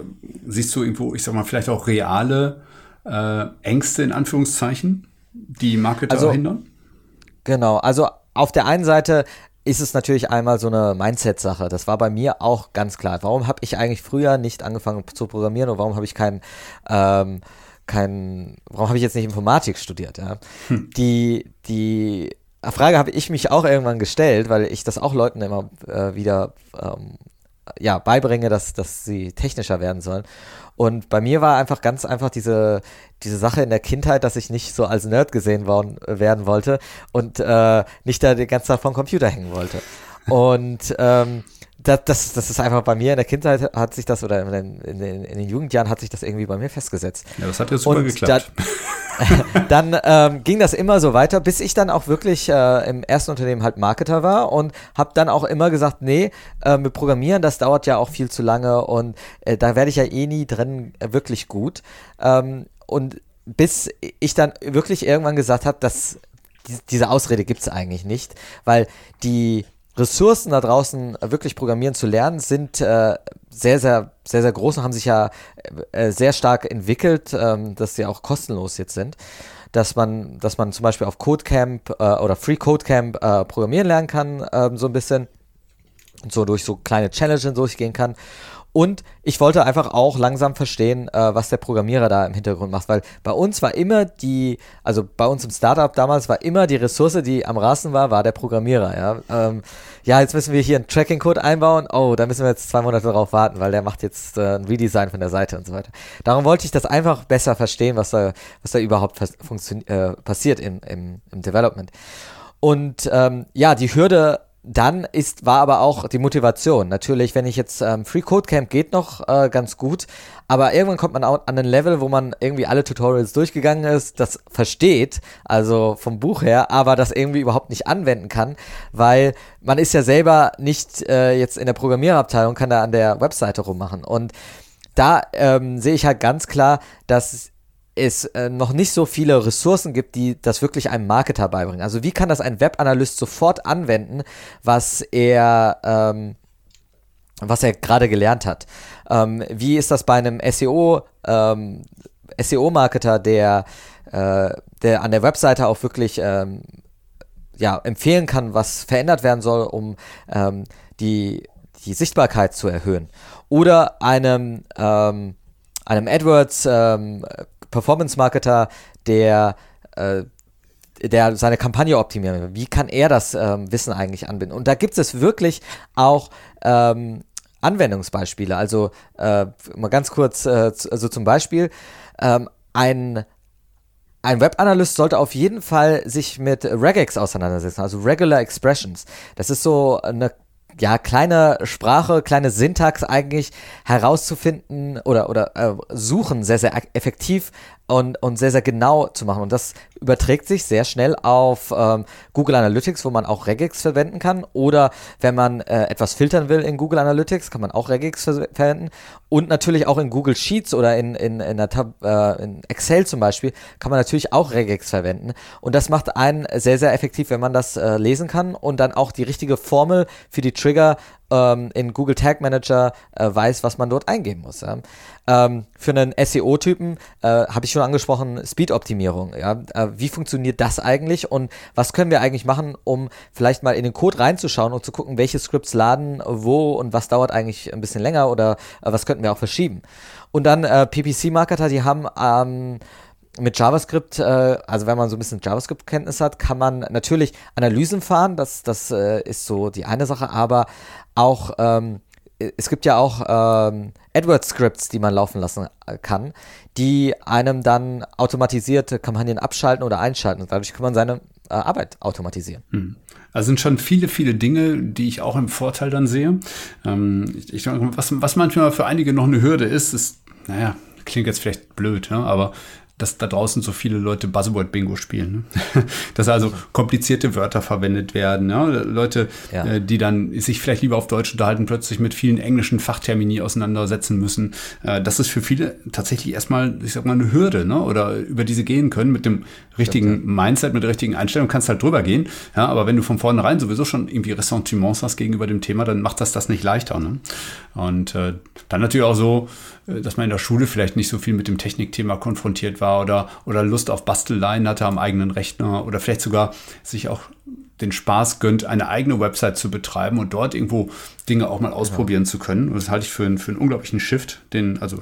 siehst du irgendwo, ich sag mal, vielleicht auch reale äh, Ängste in Anführungszeichen, die Marketer also, hindern? Genau, also auf der einen Seite ist es natürlich einmal so eine Mindset-Sache. Das war bei mir auch ganz klar. Warum habe ich eigentlich früher nicht angefangen zu programmieren und warum habe ich keinen ähm, kein, warum habe ich jetzt nicht Informatik studiert? Ja? Hm. Die, die Frage habe ich mich auch irgendwann gestellt, weil ich das auch Leuten immer äh, wieder ähm, ja, beibringe, dass, dass sie technischer werden sollen. Und bei mir war einfach ganz einfach diese, diese Sache in der Kindheit, dass ich nicht so als Nerd gesehen worden, werden wollte und äh, nicht da den ganzen Tag vom Computer hängen wollte. Und ähm, das, das, das ist einfach bei mir in der Kindheit hat sich das oder in den, in in den Jugendjahren hat sich das irgendwie bei mir festgesetzt. Ja, das hat ja super und geklappt. dann, dann ähm, ging das immer so weiter, bis ich dann auch wirklich äh, im ersten Unternehmen halt Marketer war und habe dann auch immer gesagt, nee, äh, mit Programmieren, das dauert ja auch viel zu lange und äh, da werde ich ja eh nie drin äh, wirklich gut. Ähm, und bis ich dann wirklich irgendwann gesagt habe, dass diese Ausrede gibt es eigentlich nicht, weil die Ressourcen da draußen wirklich programmieren zu lernen sind äh, sehr, sehr, sehr, sehr groß und haben sich ja äh, sehr stark entwickelt, ähm, dass sie auch kostenlos jetzt sind. Dass man, dass man zum Beispiel auf Codecamp äh, oder Free Codecamp äh, programmieren lernen kann, ähm, so ein bisschen. und so durch so kleine Challenges durchgehen kann. Und ich wollte einfach auch langsam verstehen, äh, was der Programmierer da im Hintergrund macht, weil bei uns war immer die, also bei uns im Startup damals war immer die Ressource, die am Rasen war, war der Programmierer. Ja, ähm, ja jetzt müssen wir hier einen Tracking-Code einbauen. Oh, da müssen wir jetzt zwei Monate darauf warten, weil der macht jetzt äh, ein Redesign von der Seite und so weiter. Darum wollte ich das einfach besser verstehen, was da, was da überhaupt äh, passiert im, im, im Development. Und ähm, ja, die Hürde dann ist, war aber auch die Motivation. Natürlich, wenn ich jetzt ähm, Free Code Camp geht noch äh, ganz gut, aber irgendwann kommt man auch an ein Level, wo man irgendwie alle Tutorials durchgegangen ist, das versteht, also vom Buch her, aber das irgendwie überhaupt nicht anwenden kann, weil man ist ja selber nicht äh, jetzt in der Programmierabteilung, kann da an der Webseite rummachen. Und da ähm, sehe ich halt ganz klar, dass es äh, noch nicht so viele Ressourcen gibt, die das wirklich einem Marketer beibringen. Also wie kann das ein Webanalyst sofort anwenden, was er, ähm, er gerade gelernt hat? Ähm, wie ist das bei einem SEO, ähm, SEO-Marketer, der, äh, der an der Webseite auch wirklich ähm, ja, empfehlen kann, was verändert werden soll, um ähm, die, die Sichtbarkeit zu erhöhen? Oder einem ähm, einem AdWords ähm, Performance-Marketer, der äh, der seine Kampagne optimieren will. Wie kann er das ähm, Wissen eigentlich anbinden? Und da gibt es wirklich auch ähm, Anwendungsbeispiele. Also äh, mal ganz kurz, äh, also zum Beispiel ähm, ein ein Webanalyst sollte auf jeden Fall sich mit Regex auseinandersetzen, also Regular Expressions. Das ist so eine ja, kleine Sprache, kleine Syntax eigentlich herauszufinden oder, oder äh, suchen sehr, sehr effektiv und, und sehr, sehr genau zu machen. Und das überträgt sich sehr schnell auf ähm, Google Analytics, wo man auch Regex verwenden kann. Oder wenn man äh, etwas filtern will in Google Analytics, kann man auch Regex ver verwenden. Und natürlich auch in Google Sheets oder in, in, in, äh, in Excel zum Beispiel kann man natürlich auch Regex verwenden. Und das macht einen sehr, sehr effektiv, wenn man das äh, lesen kann und dann auch die richtige Formel für die Trigger ähm, in Google Tag Manager äh, weiß, was man dort eingeben muss. Ja. Ähm, für einen SEO-Typen äh, habe ich schon angesprochen, Speed-Optimierung. Ja. Äh, wie funktioniert das eigentlich und was können wir eigentlich machen, um vielleicht mal in den Code reinzuschauen und zu gucken, welche Scripts laden wo und was dauert eigentlich ein bisschen länger oder äh, was könnten wir auch verschieben. Und dann äh, PPC-Marketer, die haben ähm, mit JavaScript, äh, also wenn man so ein bisschen JavaScript-Kenntnis hat, kann man natürlich Analysen fahren, das, das äh, ist so die eine Sache, aber auch, ähm, es gibt ja auch ähm, AdWords-Scripts, die man laufen lassen äh, kann, die einem dann automatisierte Kampagnen abschalten oder einschalten und dadurch kann man seine äh, Arbeit automatisieren. Hm. Also sind schon viele, viele Dinge, die ich auch im Vorteil dann sehe. Ähm, ich, ich, was, was manchmal für einige noch eine Hürde ist, ist, naja, klingt jetzt vielleicht blöd, ja, aber dass da draußen so viele Leute Buzzword-Bingo spielen. Ne? dass also komplizierte Wörter verwendet werden. Ja? Leute, ja. Äh, die dann sich vielleicht lieber auf Deutsch unterhalten, plötzlich mit vielen englischen Fachtermini auseinandersetzen müssen. Äh, das ist für viele tatsächlich erstmal, ich sag mal, eine Hürde, ne? oder über diese gehen können. Mit dem richtigen Stimmt, Mindset, mit der richtigen Einstellung kannst halt drüber gehen. Ja? Aber wenn du von vornherein sowieso schon irgendwie Ressentiments hast gegenüber dem Thema, dann macht das das nicht leichter. Ne? Und äh, dann natürlich auch so, dass man in der Schule vielleicht nicht so viel mit dem Technikthema konfrontiert war oder, oder Lust auf Basteleien hatte am eigenen Rechner oder vielleicht sogar sich auch den Spaß gönnt, eine eigene Website zu betreiben und dort irgendwo Dinge auch mal ausprobieren ja. zu können. Und das halte ich für, einen, für einen unglaublichen Shift, den, also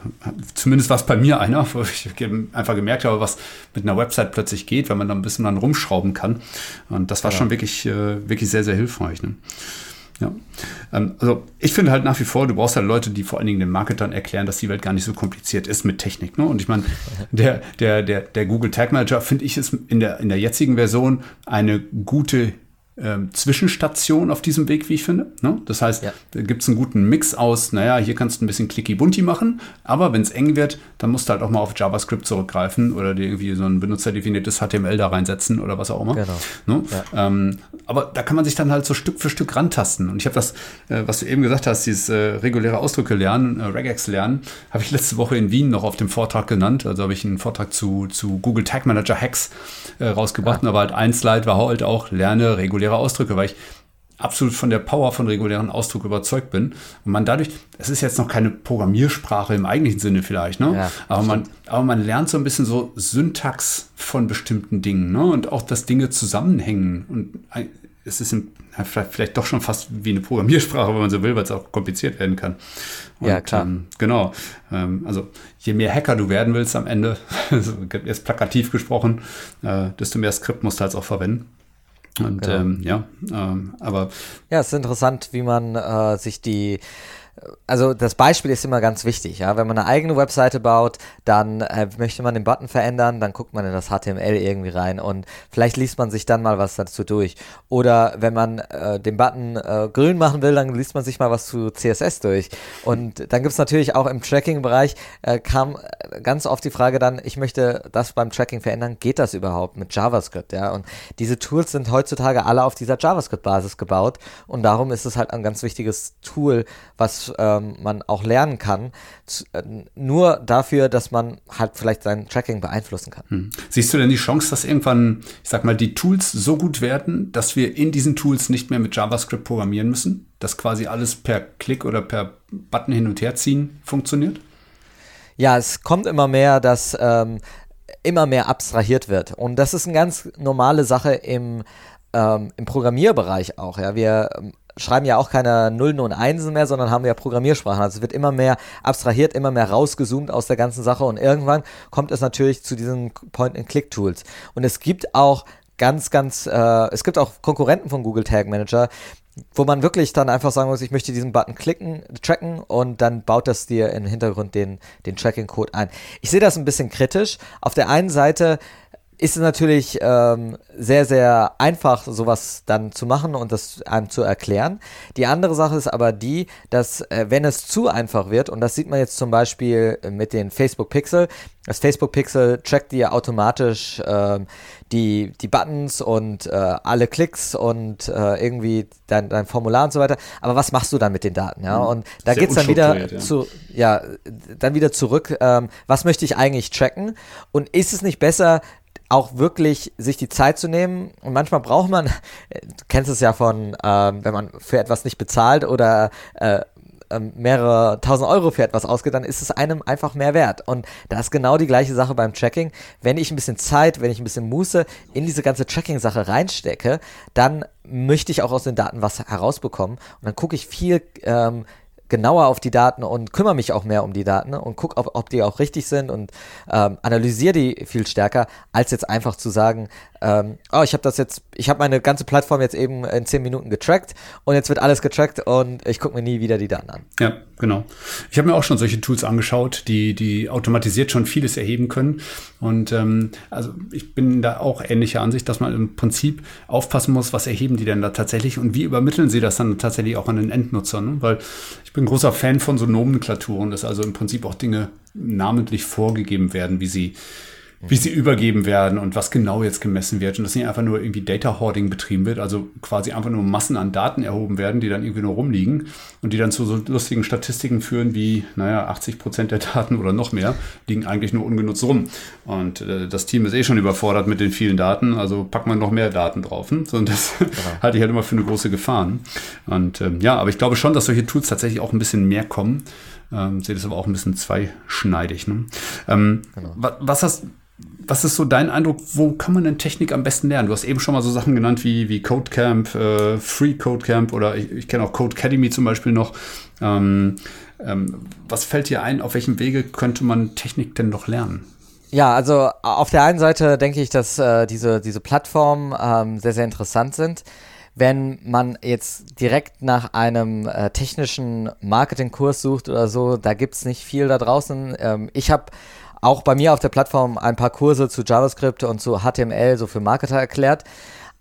zumindest war es bei mir einer, wo ich einfach gemerkt habe, was mit einer Website plötzlich geht, wenn man da ein bisschen dann rumschrauben kann. Und das war ja. schon wirklich, äh, wirklich sehr, sehr hilfreich. Ne? Ja. Ähm, also ich finde halt nach wie vor, du brauchst halt Leute, die vor allen Dingen den Marketern erklären, dass die Welt gar nicht so kompliziert ist mit Technik. Ne? Und ich meine, der, der, der, der Google Tag Manager, finde ich, ist in der, in der jetzigen Version eine gute ähm, Zwischenstation auf diesem Weg, wie ich finde. Ne? Das heißt, ja. da gibt es einen guten Mix aus, naja, hier kannst du ein bisschen clicky-bunty machen, aber wenn es eng wird, dann musst du halt auch mal auf JavaScript zurückgreifen oder dir irgendwie so ein benutzerdefiniertes HTML da reinsetzen oder was auch immer. Genau. Ne? Ja. Ähm, aber da kann man sich dann halt so Stück für Stück rantasten. Und ich habe das, äh, was du eben gesagt hast, dieses äh, reguläre Ausdrücke lernen, äh, Regex lernen, habe ich letzte Woche in Wien noch auf dem Vortrag genannt. Also habe ich einen Vortrag zu, zu Google Tag Manager Hacks äh, rausgebracht. Ja. Aber halt ein Slide war halt auch, lerne reguläre Ausdrücke, weil ich absolut von der Power von regulären Ausdruck überzeugt bin. Und man dadurch, es ist jetzt noch keine Programmiersprache im eigentlichen Sinne vielleicht, ne? Ja, aber, man, aber man lernt so ein bisschen so Syntax von bestimmten Dingen, ne? Und auch, dass Dinge zusammenhängen und es ist ein, vielleicht doch schon fast wie eine Programmiersprache, wenn man so will, weil es auch kompliziert werden kann. Und, ja, klar. Ähm, genau. Ähm, also je mehr Hacker du werden willst am Ende, jetzt plakativ gesprochen, äh, desto mehr Skript musst du halt auch verwenden. Und genau. ähm, ja, ähm, aber. Ja, es ist interessant, wie man äh, sich die also das Beispiel ist immer ganz wichtig, ja. Wenn man eine eigene Webseite baut, dann äh, möchte man den Button verändern, dann guckt man in das HTML irgendwie rein und vielleicht liest man sich dann mal was dazu durch. Oder wenn man äh, den Button äh, grün machen will, dann liest man sich mal was zu CSS durch. Und dann gibt es natürlich auch im Tracking-Bereich äh, kam ganz oft die Frage dann, ich möchte das beim Tracking verändern, geht das überhaupt mit JavaScript, ja? Und diese Tools sind heutzutage alle auf dieser JavaScript-Basis gebaut und darum ist es halt ein ganz wichtiges Tool, was ähm, man auch lernen kann, zu, äh, nur dafür, dass man halt vielleicht sein Tracking beeinflussen kann. Hm. Siehst du denn die Chance, dass irgendwann, ich sag mal, die Tools so gut werden, dass wir in diesen Tools nicht mehr mit JavaScript programmieren müssen? Dass quasi alles per Klick oder per Button hin und her ziehen funktioniert? Ja, es kommt immer mehr, dass ähm, immer mehr abstrahiert wird. Und das ist eine ganz normale Sache im, ähm, im Programmierbereich auch. Ja, wir ähm, schreiben ja auch keine Nullen und Einsen mehr, sondern haben ja Programmiersprachen. Also es wird immer mehr abstrahiert, immer mehr rausgezoomt aus der ganzen Sache und irgendwann kommt es natürlich zu diesen Point-and-Click-Tools. Und es gibt auch ganz, ganz, äh, es gibt auch Konkurrenten von Google Tag Manager, wo man wirklich dann einfach sagen muss, ich möchte diesen Button klicken, tracken und dann baut das dir im Hintergrund den, den Tracking-Code ein. Ich sehe das ein bisschen kritisch. Auf der einen Seite ist es natürlich ähm, sehr, sehr einfach, sowas dann zu machen und das einem zu erklären. Die andere Sache ist aber die, dass äh, wenn es zu einfach wird, und das sieht man jetzt zum Beispiel mit den Facebook Pixel, das Facebook Pixel trackt dir automatisch äh, die, die Buttons und äh, alle Klicks und äh, irgendwie dein, dein Formular und so weiter. Aber was machst du dann mit den Daten? Ja? Mhm. Und da geht es dann wieder ja. zu, ja, dann wieder zurück, ähm, was möchte ich eigentlich tracken? Und ist es nicht besser, auch wirklich sich die Zeit zu nehmen. Und manchmal braucht man, du kennst es ja von, ähm, wenn man für etwas nicht bezahlt oder äh, ähm, mehrere tausend Euro für etwas ausgeht, dann ist es einem einfach mehr wert. Und da ist genau die gleiche Sache beim Tracking. Wenn ich ein bisschen Zeit, wenn ich ein bisschen Muße in diese ganze Tracking-Sache reinstecke, dann möchte ich auch aus den Daten was herausbekommen. Und dann gucke ich viel ähm, genauer auf die Daten und kümmere mich auch mehr um die Daten und gucke, ob, ob die auch richtig sind und ähm, analysiere die viel stärker, als jetzt einfach zu sagen, ähm, oh, ich habe das jetzt, ich habe meine ganze Plattform jetzt eben in zehn Minuten getrackt und jetzt wird alles getrackt und ich gucke mir nie wieder die Daten an. Ja, genau. Ich habe mir auch schon solche Tools angeschaut, die, die automatisiert schon vieles erheben können. Und ähm, also ich bin da auch ähnlicher Ansicht, dass man im Prinzip aufpassen muss, was erheben die denn da tatsächlich und wie übermitteln sie das dann tatsächlich auch an den Endnutzer. Ne? Weil ich bin großer Fan von so Nomenklaturen, dass also im Prinzip auch Dinge namentlich vorgegeben werden, wie sie wie sie übergeben werden und was genau jetzt gemessen wird und dass nicht einfach nur irgendwie Data Hoarding betrieben wird, also quasi einfach nur Massen an Daten erhoben werden, die dann irgendwie nur rumliegen und die dann zu so lustigen Statistiken führen wie, naja, 80 Prozent der Daten oder noch mehr liegen eigentlich nur ungenutzt rum. Und äh, das Team ist eh schon überfordert mit den vielen Daten, also packt man noch mehr Daten drauf. Ne? So, und das ja. halte ich halt immer für eine große Gefahr. Und ähm, ja, aber ich glaube schon, dass solche Tools tatsächlich auch ein bisschen mehr kommen. Ähm, sehe das aber auch ein bisschen zweischneidig. Ne? Ähm, genau. was, hast, was ist so dein Eindruck, wo kann man denn Technik am besten lernen? Du hast eben schon mal so Sachen genannt wie, wie Codecamp, äh, Free Codecamp oder ich, ich kenne auch Code Academy zum Beispiel noch. Ähm, ähm, was fällt dir ein, auf welchem Wege könnte man Technik denn noch lernen? Ja, also auf der einen Seite denke ich, dass äh, diese, diese Plattformen ähm, sehr, sehr interessant sind. Wenn man jetzt direkt nach einem äh, technischen Marketingkurs sucht oder so, da gibt es nicht viel da draußen. Ähm, ich habe auch bei mir auf der Plattform ein paar Kurse zu JavaScript und zu HTML so für Marketer erklärt.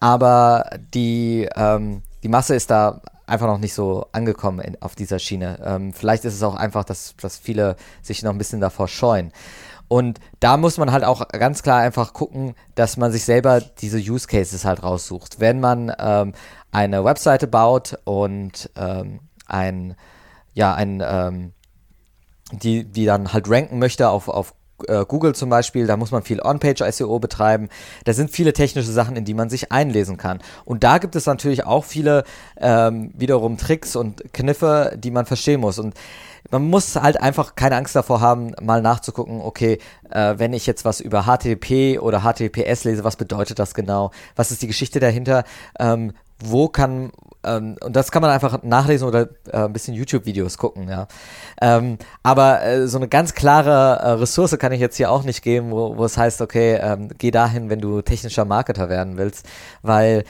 Aber die, ähm, die Masse ist da einfach noch nicht so angekommen in, auf dieser Schiene. Ähm, vielleicht ist es auch einfach, dass, dass viele sich noch ein bisschen davor scheuen. Und da muss man halt auch ganz klar einfach gucken, dass man sich selber diese Use Cases halt raussucht. Wenn man ähm, eine Webseite baut und ähm, ein, ja, ein, ähm, die, die dann halt ranken möchte auf, auf Google zum Beispiel, da muss man viel On-Page-SEO betreiben. Da sind viele technische Sachen, in die man sich einlesen kann. Und da gibt es natürlich auch viele ähm, wiederum Tricks und Kniffe, die man verstehen muss. Und man muss halt einfach keine Angst davor haben, mal nachzugucken, okay, äh, wenn ich jetzt was über HTTP oder HTTPS lese, was bedeutet das genau? Was ist die Geschichte dahinter? Ähm, wo kann, ähm, und das kann man einfach nachlesen oder äh, ein bisschen YouTube-Videos gucken, ja. Ähm, aber äh, so eine ganz klare äh, Ressource kann ich jetzt hier auch nicht geben, wo, wo es heißt, okay, ähm, geh dahin, wenn du technischer Marketer werden willst, weil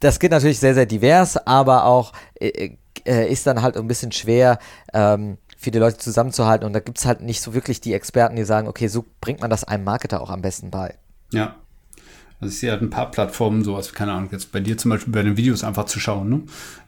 das geht natürlich sehr, sehr divers, aber auch äh, äh, ist dann halt ein bisschen schwer, ähm, viele Leute zusammenzuhalten und da gibt es halt nicht so wirklich die Experten, die sagen, okay, so bringt man das einem Marketer auch am besten bei. Ja, also ich sehe halt ein paar Plattformen, sowas, keine Ahnung, jetzt bei dir zum Beispiel bei den Videos einfach zu schauen, ne?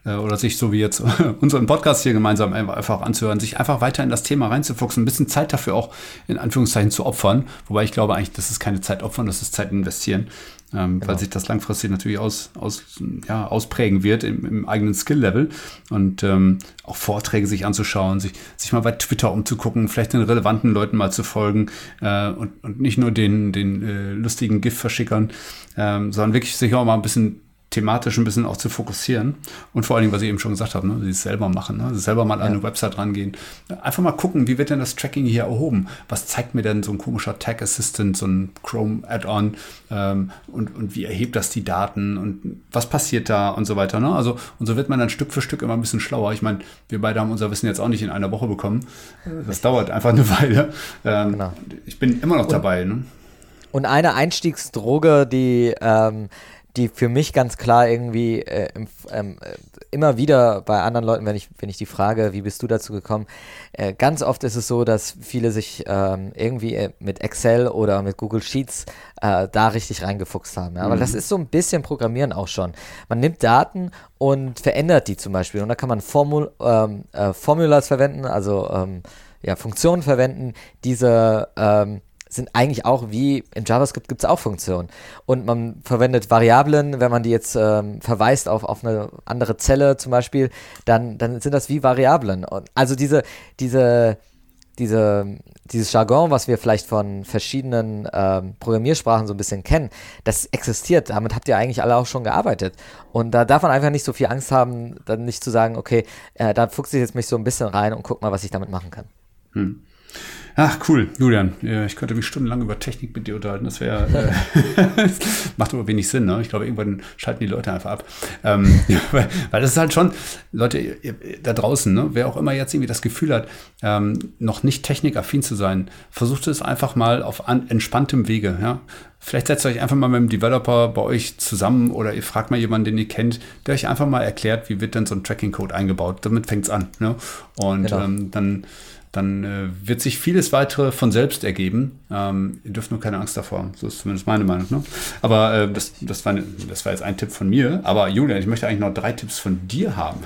Äh, oder sich so wie jetzt unseren Podcast hier gemeinsam einfach anzuhören, sich einfach weiter in das Thema reinzufuchsen, ein bisschen Zeit dafür auch in Anführungszeichen zu opfern. Wobei ich glaube eigentlich, das ist keine Zeit opfern, das ist Zeit investieren ähm, genau. weil sich das langfristig natürlich aus, aus, ja, ausprägen wird im, im eigenen Skill-Level und ähm, auch Vorträge sich anzuschauen, sich, sich mal bei Twitter umzugucken, vielleicht den relevanten Leuten mal zu folgen äh, und, und nicht nur den, den äh, lustigen GIF-Verschickern, ähm, sondern wirklich sich auch mal ein bisschen thematisch ein bisschen auch zu fokussieren und vor allen Dingen, was ich eben schon gesagt habe, ne, sie es selber machen, ne, selber mal an eine Website rangehen. Einfach mal gucken, wie wird denn das Tracking hier erhoben? Was zeigt mir denn so ein komischer Tag Assistant, so ein Chrome Add-on ähm, und, und wie erhebt das die Daten und was passiert da und so weiter. Ne? Also, und so wird man dann Stück für Stück immer ein bisschen schlauer. Ich meine, wir beide haben unser Wissen jetzt auch nicht in einer Woche bekommen. Das dauert einfach eine Weile. Ähm, genau. Ich bin immer noch und, dabei. Ne? Und eine Einstiegsdroge, die ähm, die für mich ganz klar irgendwie äh, ähm, äh, immer wieder bei anderen Leuten, wenn ich, wenn ich die frage, wie bist du dazu gekommen, äh, ganz oft ist es so, dass viele sich ähm, irgendwie äh, mit Excel oder mit Google Sheets äh, da richtig reingefuchst haben. Ja? Aber mhm. das ist so ein bisschen Programmieren auch schon. Man nimmt Daten und verändert die zum Beispiel und da kann man Formul ähm, äh, Formulas verwenden, also ähm, ja, Funktionen verwenden, diese ähm, sind eigentlich auch wie in JavaScript gibt es auch Funktionen. Und man verwendet Variablen, wenn man die jetzt ähm, verweist auf, auf eine andere Zelle zum Beispiel, dann, dann sind das wie Variablen. Und also diese, diese, diese, dieses Jargon, was wir vielleicht von verschiedenen ähm, Programmiersprachen so ein bisschen kennen, das existiert. Damit habt ihr eigentlich alle auch schon gearbeitet. Und da darf man einfach nicht so viel Angst haben, dann nicht zu sagen, okay, äh, da fuchse ich jetzt mich so ein bisschen rein und guck mal, was ich damit machen kann. Hm. Ach, cool, Julian. Ich könnte mich stundenlang über Technik mit dir unterhalten. Das wäre, äh, macht aber wenig Sinn. Ne? Ich glaube, irgendwann schalten die Leute einfach ab. Ähm, weil, weil, das ist halt schon, Leute ihr, da draußen, ne? wer auch immer jetzt irgendwie das Gefühl hat, ähm, noch nicht technikaffin zu sein, versucht es einfach mal auf an, entspanntem Wege. Ja? Vielleicht setzt euch einfach mal mit dem Developer bei euch zusammen oder ihr fragt mal jemanden, den ihr kennt, der euch einfach mal erklärt, wie wird denn so ein Tracking-Code eingebaut. Damit fängt es an. Ne? Und genau. ähm, dann dann äh, wird sich vieles weitere von selbst ergeben. Ähm, ihr dürft nur keine Angst davor haben. So ist zumindest meine Meinung. Ne? Aber äh, das, das, war, das war jetzt ein Tipp von mir. Aber Julian, ich möchte eigentlich noch drei Tipps von dir haben.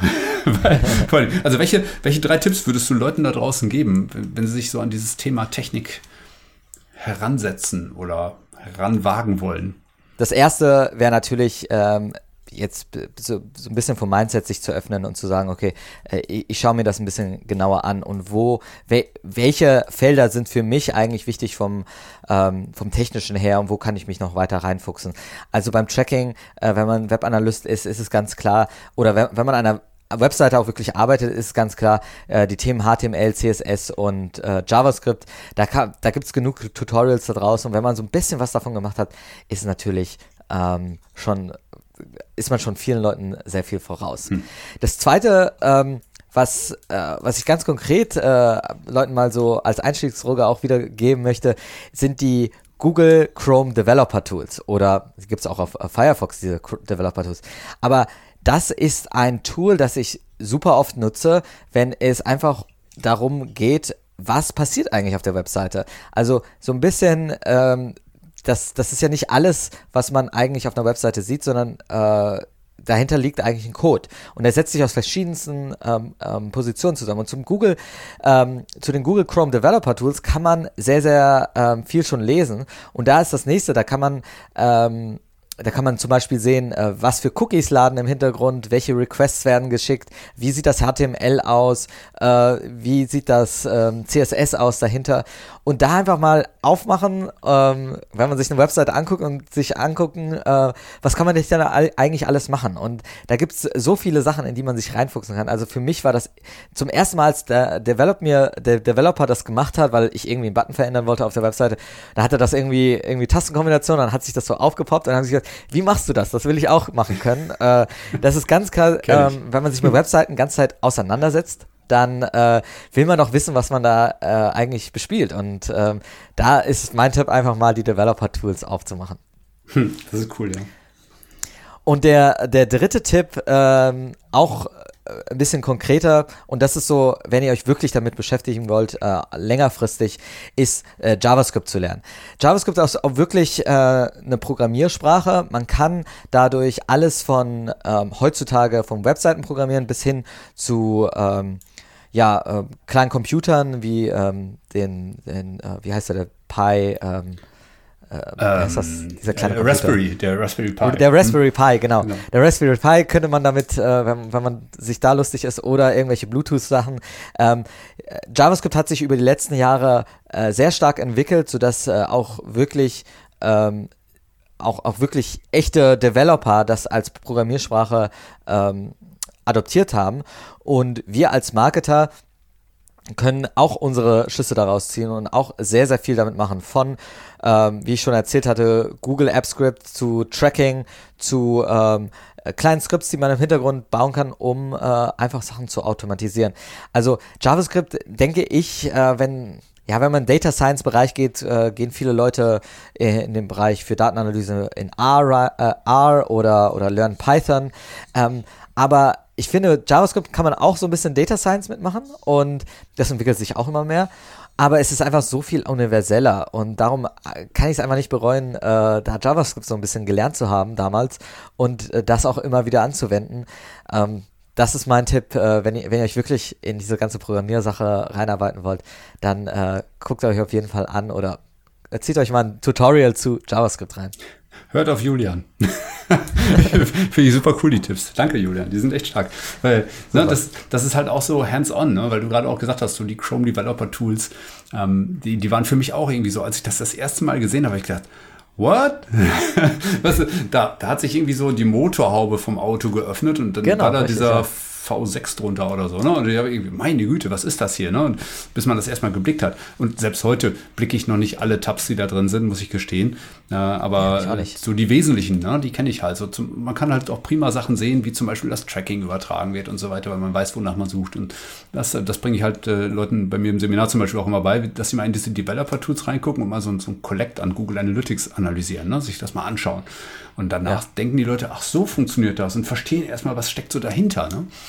Weil, also welche, welche drei Tipps würdest du Leuten da draußen geben, wenn sie sich so an dieses Thema Technik heransetzen oder heranwagen wollen? Das erste wäre natürlich ähm, jetzt so, so, ein bisschen vom Mindset sich zu öffnen und zu sagen, okay, äh, ich, ich schaue mir das ein bisschen genauer an und wo, we, welche Felder sind für mich eigentlich wichtig vom, ähm, vom technischen her und wo kann ich mich noch weiter reinfuchsen. Also beim Tracking, äh, wenn man Webanalyst ist, ist es ganz klar, oder wenn, wenn man einer Webseite auch wirklich arbeitet, ist ganz klar äh, die Themen HTML, CSS und äh, JavaScript. Da, da gibt es genug Tutorials da draußen und wenn man so ein bisschen was davon gemacht hat, ist natürlich ähm, schon ist man schon vielen Leuten sehr viel voraus. Hm. Das zweite, ähm, was, äh, was ich ganz konkret äh, Leuten mal so als Einstiegsdroge auch wieder geben möchte, sind die Google Chrome Developer Tools oder gibt es auch auf Firefox diese Developer Tools. Aber das ist ein Tool, das ich super oft nutze, wenn es einfach darum geht, was passiert eigentlich auf der Webseite. Also so ein bisschen ähm, das, das ist ja nicht alles, was man eigentlich auf einer Webseite sieht, sondern äh, dahinter liegt eigentlich ein Code. Und er setzt sich aus verschiedensten ähm, ähm, Positionen zusammen. Und zum Google, ähm, zu den Google Chrome Developer Tools kann man sehr, sehr ähm, viel schon lesen. Und da ist das nächste, da kann man ähm, da kann man zum Beispiel sehen, äh, was für Cookies laden im Hintergrund, welche Requests werden geschickt, wie sieht das HTML aus, äh, wie sieht das ähm, CSS aus dahinter. Und da einfach mal aufmachen, ähm, wenn man sich eine Webseite anguckt und sich angucken, äh, was kann man denn da eigentlich alles machen. Und da gibt es so viele Sachen, in die man sich reinfuchsen kann. Also für mich war das zum ersten Mal, als der, Develop mir, der Developer das gemacht hat, weil ich irgendwie einen Button verändern wollte auf der Webseite, da hatte das irgendwie, irgendwie Tastenkombination, dann hat sich das so aufgepoppt und dann haben sie gesagt, wie machst du das? Das will ich auch machen können. Äh, das ist ganz klar, ähm, wenn man sich mit Webseiten ganz Zeit auseinandersetzt, dann äh, will man doch wissen, was man da äh, eigentlich bespielt. Und ähm, da ist mein Tipp einfach mal, die Developer-Tools aufzumachen. Hm, das ist cool, ja. Und der, der dritte Tipp, ähm, auch ein bisschen konkreter, und das ist so, wenn ihr euch wirklich damit beschäftigen wollt, äh, längerfristig, ist äh, JavaScript zu lernen. JavaScript ist auch wirklich äh, eine Programmiersprache. Man kann dadurch alles von ähm, heutzutage vom Webseitenprogrammieren bis hin zu ähm, ja, äh, kleinen Computern wie ähm, den, den äh, wie heißt der, der Pi, ähm, äh, ähm, ist das, dieser kleine äh, Raspberry, der Raspberry Pi. Der Raspberry Pi, genau. genau. Der Raspberry Pi könnte man damit, äh, wenn, wenn, man sich da lustig ist, oder irgendwelche Bluetooth-Sachen. Ähm, JavaScript hat sich über die letzten Jahre äh, sehr stark entwickelt, sodass äh, auch wirklich ähm, auch, auch wirklich echte Developer das als Programmiersprache ähm, adoptiert haben. Und wir als Marketer können auch unsere Schlüsse daraus ziehen und auch sehr, sehr viel damit machen. Von, ähm, wie ich schon erzählt hatte, Google App Script zu Tracking, zu ähm, kleinen Scripts, die man im Hintergrund bauen kann, um äh, einfach Sachen zu automatisieren. Also JavaScript, denke ich, äh, wenn ja, wenn man in Data Science Bereich geht, äh, gehen viele Leute äh, in den Bereich für Datenanalyse in R, äh, R oder, oder lernen Python. Ähm, aber ich finde, JavaScript kann man auch so ein bisschen Data Science mitmachen und das entwickelt sich auch immer mehr. Aber es ist einfach so viel universeller und darum äh, kann ich es einfach nicht bereuen, äh, da JavaScript so ein bisschen gelernt zu haben damals und äh, das auch immer wieder anzuwenden. Ähm, das ist mein Tipp, äh, wenn, ihr, wenn ihr euch wirklich in diese ganze Programmiersache reinarbeiten wollt, dann äh, guckt euch auf jeden Fall an oder zieht euch mal ein Tutorial zu JavaScript rein. Hört auf Julian. Finde ich super cool, die Tipps. Danke, Julian. Die sind echt stark. Weil ne, das, das ist halt auch so hands-on, ne? weil du gerade auch gesagt hast, so die Chrome Developer Tools, ähm, die, die waren für mich auch irgendwie so, als ich das das erste Mal gesehen habe, ich gedacht, What? weißt du, da, da hat sich irgendwie so die Motorhaube vom Auto geöffnet und dann genau, war da dieser. V6 drunter oder so. Ne? Und ich habe irgendwie, meine Güte, was ist das hier? Ne? Und bis man das erstmal geblickt hat. Und selbst heute blicke ich noch nicht alle Tabs, die da drin sind, muss ich gestehen. Äh, aber ja, so die wesentlichen, ne? die kenne ich halt. So zum, man kann halt auch prima Sachen sehen, wie zum Beispiel das Tracking übertragen wird und so weiter, weil man weiß, wonach man sucht. Und das, das bringe ich halt äh, Leuten bei mir im Seminar zum Beispiel auch immer bei, dass sie mal in diese Developer-Tools reingucken und mal so, so ein Collect an Google Analytics analysieren, ne? sich das mal anschauen. Und danach ja. denken die Leute, ach, so funktioniert das und verstehen erstmal, was steckt so dahinter. Ne?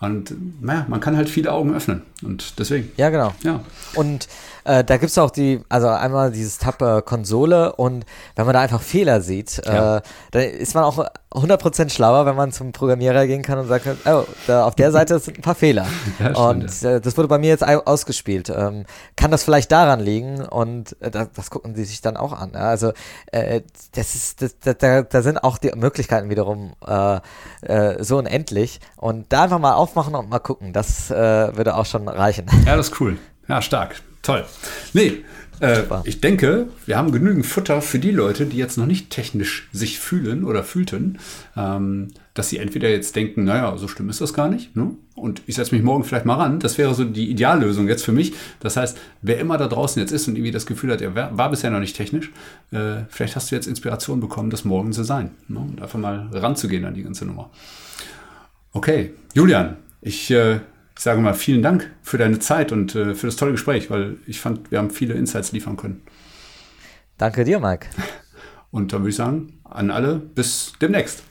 Und naja, man kann halt viele Augen öffnen. Und deswegen. Ja, genau. Ja. Und äh, da gibt es auch die, also einmal dieses Tab äh, Konsole und wenn man da einfach Fehler sieht, ja. äh, dann ist man auch 100% schlauer, wenn man zum Programmierer gehen kann und sagt, oh, da auf der Seite sind ein paar Fehler. Ja, und stimmt, ja. das wurde bei mir jetzt ausgespielt. Ähm, kann das vielleicht daran liegen? Und äh, das, das, gucken sie sich dann auch an. Also äh, das ist, das, da, da sind auch die Möglichkeiten wiederum äh, so unendlich. Und da einfach mal aufmachen und mal gucken. Das würde auch schon reichen. Ja, das ist cool. Ja, stark. Toll. Nee, äh, ich denke, wir haben genügend Futter für die Leute, die jetzt noch nicht technisch sich fühlen oder fühlten, ähm, dass sie entweder jetzt denken, naja, so schlimm ist das gar nicht, ne? und ich setze mich morgen vielleicht mal ran. Das wäre so die Ideallösung jetzt für mich. Das heißt, wer immer da draußen jetzt ist und irgendwie das Gefühl hat, er war, war bisher noch nicht technisch, äh, vielleicht hast du jetzt Inspiration bekommen, das morgen zu sein ne? und einfach mal ranzugehen an die ganze Nummer. Okay, Julian, ich äh, ich sage mal vielen Dank für deine Zeit und äh, für das tolle Gespräch, weil ich fand, wir haben viele Insights liefern können. Danke dir, Mike. Und dann würde ich sagen, an alle, bis demnächst.